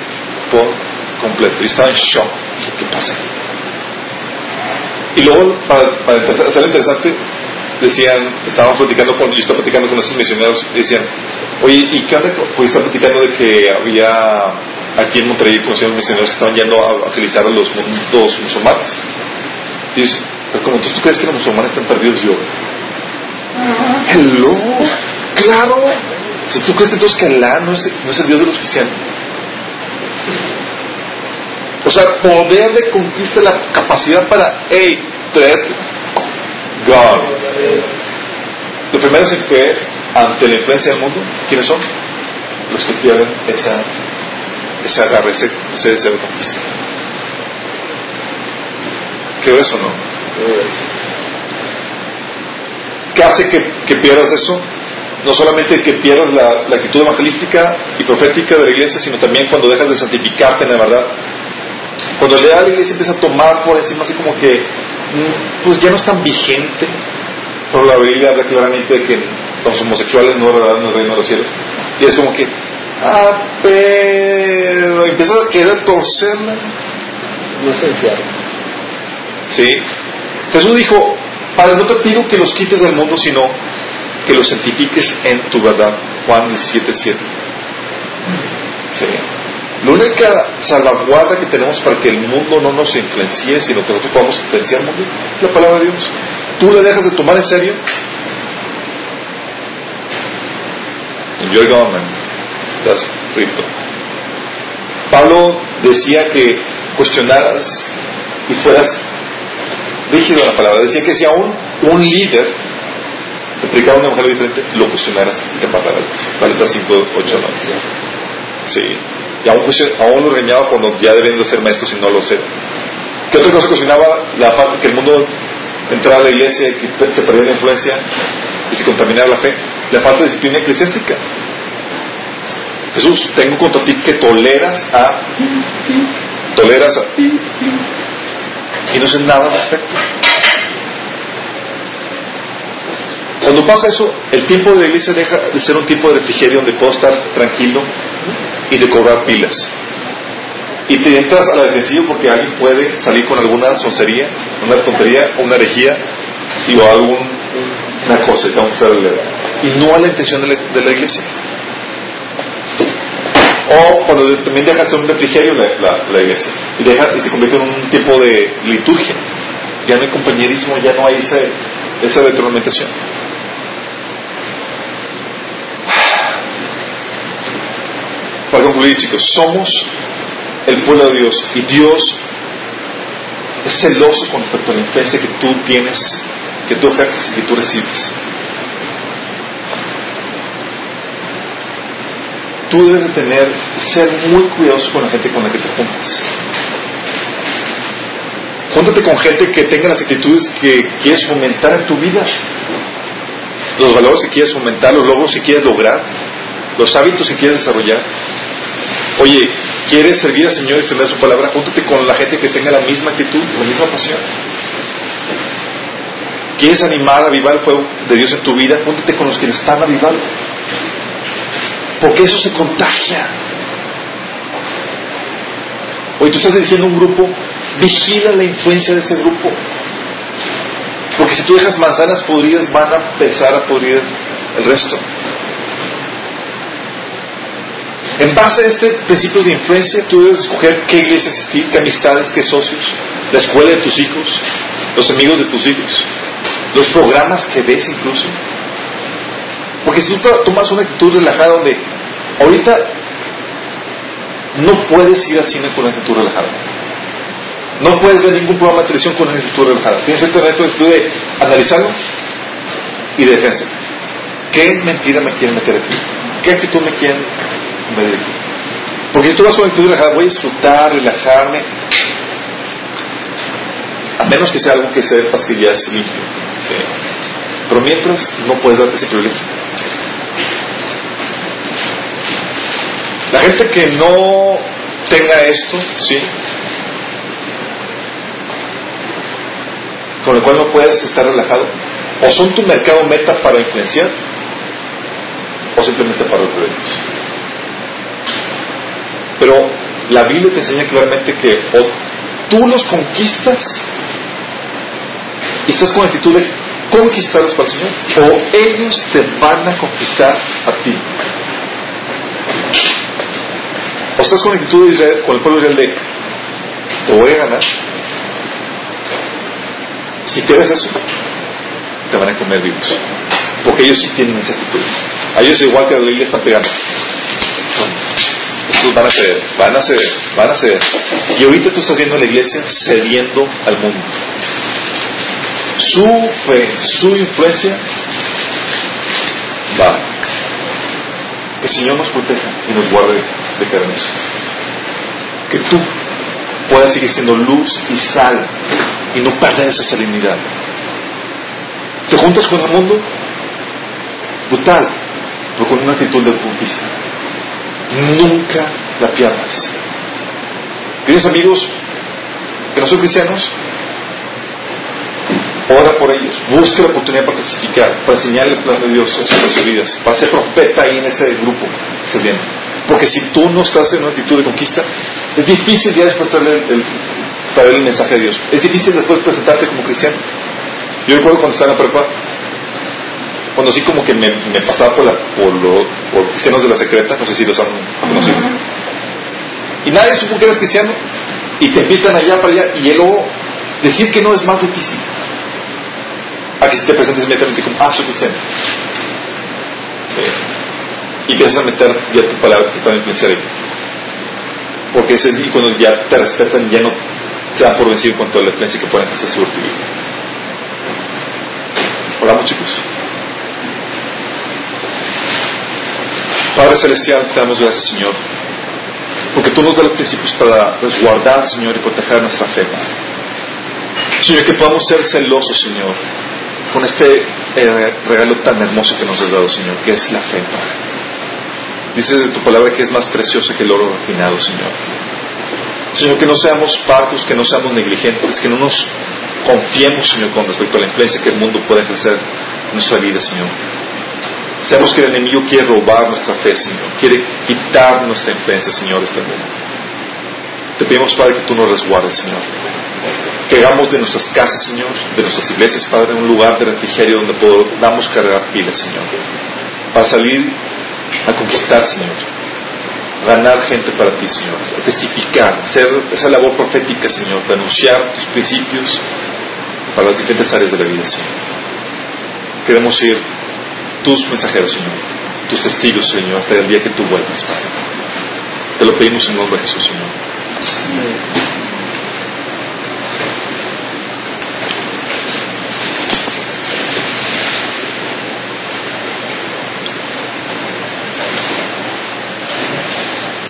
por completo. Y estaba en shock. ¿Qué pasa? Y luego, para, para ser interesante, decían, estaban platicando con, yo estaba platicando con esos misioneros y decían, oye, ¿y qué onda? Pues estaba platicando de que había aquí en Monterrey conocían misioneros que estaban yendo a evangelizar a los, los musulmanes. Y dice, pero como tú, crees que los musulmanes están perdidos, yo, hello, claro. Si tú crees entonces que Alá no es, no es el Dios de los cristianos. O sea, poder de conquista la capacidad para, hey, traer God. Los primeros en que, ante la influencia del mundo, ¿quiénes son? Los que pierden esa, ese agarre, ese, ese deseo de conquista. ¿Qué eso no? ¿Qué hace que, que, pierdas eso? No solamente que pierdas la, la, actitud evangelística y profética de la iglesia, sino también cuando dejas de santificarte en la verdad. Cuando el de la iglesia empieza a tomar por encima así como que pues ya no es tan vigente. Pero la Biblia habla claramente de que los homosexuales no heredarán el reino de los cielos. Y es como que, ah, pero empiezas a querer torcerla. No es esencial. Sí. Jesús dijo, Padre, no te pido que los quites del mundo, sino que los santifiques en tu verdad. Juan 17, 7. Sí. La única salvaguarda que tenemos para que el mundo no nos influencie, sino que nosotros podamos influenciar el mundo, es la palabra de Dios. Tú le dejas de tomar en serio. En your government, estás frito. Pablo decía que cuestionaras y fueras rígido a la palabra. Decía que si aún un líder te predicaba un evangelio diferente, lo cuestionaras y te apartaras. Galatas 5, 8, 9. Sí. Y aún, aún lo regañaba cuando ya deben de ser maestros y no lo sé. ¿Qué otra cosa cuestionaba? La falta que el mundo entrara a la iglesia y se perdiera la influencia y se contaminara la fe. La falta de disciplina eclesiástica. Jesús, tengo contra ti que toleras a. Toleras a. Y no sé nada al respecto. Cuando pasa eso, el tiempo de la iglesia deja de ser un tiempo de refrigerio donde puedo estar tranquilo y de cobrar pilas. Y te entras a la defensiva porque alguien puede salir con alguna soncería, una tontería, una herejía y o alguna cosa que vamos a y no a la intención de la, de la iglesia. O cuando también deja de ser un refrigerio la, la, iglesia y, deja, y se convierte en un tipo de liturgia. Ya no hay compañerismo, ya no hay ese, esa retroalimentación. Para concluir, chicos, somos el pueblo de Dios y Dios es celoso con respecto a la influencia que tú tienes, que tú ejerces y que tú recibes. Tú debes de tener, ser muy cuidadoso con la gente con la que te juntas. Júntate con gente que tenga las actitudes que quieres fomentar en tu vida, los valores que quieres fomentar, los logros que quieres lograr, los hábitos que quieres desarrollar. Oye, ¿quieres servir al Señor y extender su palabra? Júntate con la gente que tenga la misma actitud, la misma pasión. ¿Quieres animar, a avivar el fuego de Dios en tu vida? Júntate con los que lo están avivando. Porque eso se contagia. Oye, tú estás dirigiendo un grupo, vigila la influencia de ese grupo. Porque si tú dejas manzanas podridas, van a empezar a podrir el resto. En base a este principio de influencia, tú debes escoger qué iglesia asistir, qué amistades, qué socios, la escuela de tus hijos, los amigos de tus hijos, los programas que ves incluso. Porque si tú tomas una actitud relajada donde ahorita no puedes ir al cine con una actitud relajada. No puedes ver ningún programa de televisión con una actitud relajada. Tienes que tener la actitud de analizarlo y de defensa. ¿Qué mentira me quieren meter aquí? ¿Qué actitud me quieren porque yo todas con actitud relajada, voy a disfrutar, relajarme, a menos que sea algo que se pastillas limpio. ¿sí? Pero mientras no puedes darte ese privilegio. La gente que no tenga esto, sí, con el cual no puedes estar relajado, o son tu mercado meta para influenciar, o simplemente para los ellos. Pero la Biblia te enseña claramente que o tú los conquistas y estás con actitud de conquistarlos para el Señor, o ellos te van a conquistar a ti. O estás con actitud de Israel, con el pueblo de Israel de te voy a ganar. Si quieres eso, te van a comer vivos. Porque ellos sí tienen esa actitud. A ellos igual que a la iglesia están pegando. Estos van a ceder, van a ceder, van a ceder. Y ahorita tú estás viendo a la iglesia cediendo al mundo. Su fe, su influencia va. Que el Señor nos proteja y nos guarde de caer. Que tú puedas seguir siendo luz y sal y no perder esa salinidad. Te juntas con el mundo, brutal, pero con una actitud de conquista. Nunca la pierdas. ¿Tienes amigos que no son cristianos? Ora por ellos, busca la oportunidad para testificar, para enseñar el plan de Dios en sus vidas, para ser profeta ahí en ese grupo que estás. Porque si tú no estás en una actitud de conquista, es difícil ya después traer el, el mensaje de Dios. Es difícil después presentarte como cristiano. Yo recuerdo cuando estaba en la prepa, cuando sí como que me, me pasaba por, la, por, los, por cristianos de la secreta, no sé si los han conocido. Y nadie supo que eras cristiano, y te invitan allá para allá, y luego decir que no es más difícil. A que si te presentes inmediatamente como, ah, soy cristiano. Sí. Y empiezas a meter ya tu palabra que te puede influenciar ahí. Porque ese, y cuando ya te respetan, ya no se dan por vencido en cuanto a la influencia que pueden hacer sobre tu vida. Oramos, chicos. Padre Celestial, te damos gracias, Señor, porque tú nos das los principios para resguardar, Señor, y proteger nuestra fe, Señor, que podamos ser celosos, Señor, con este eh, regalo tan hermoso que nos has dado, Señor, que es la fe, Padre. Dices de tu palabra que es más preciosa que el oro refinado, Señor. Señor, que no seamos parcos, que no seamos negligentes, que no nos confiemos, Señor, con respecto a la influencia que el mundo puede ejercer en nuestra vida, Señor. Sabemos que el enemigo quiere robar nuestra fe, Señor. Quiere quitar nuestra influencia, Señor, de este mundo. Te pedimos, Padre, que tú nos resguardes, Señor. Que hagamos de nuestras casas, Señor, de nuestras iglesias, Padre, un lugar de refrigerio donde podamos cargar pilas, Señor. Para salir a conquistar, Señor. Ganar gente para ti, Señor. Testificar, hacer esa labor profética, Señor, de anunciar tus principios para las diferentes áreas de la vida, Señor. Queremos ir tus mensajeros, Señor, tus testigos, Señor, hasta el día que tú vuelvas, Padre. Te lo pedimos en nombre de Jesús, Señor.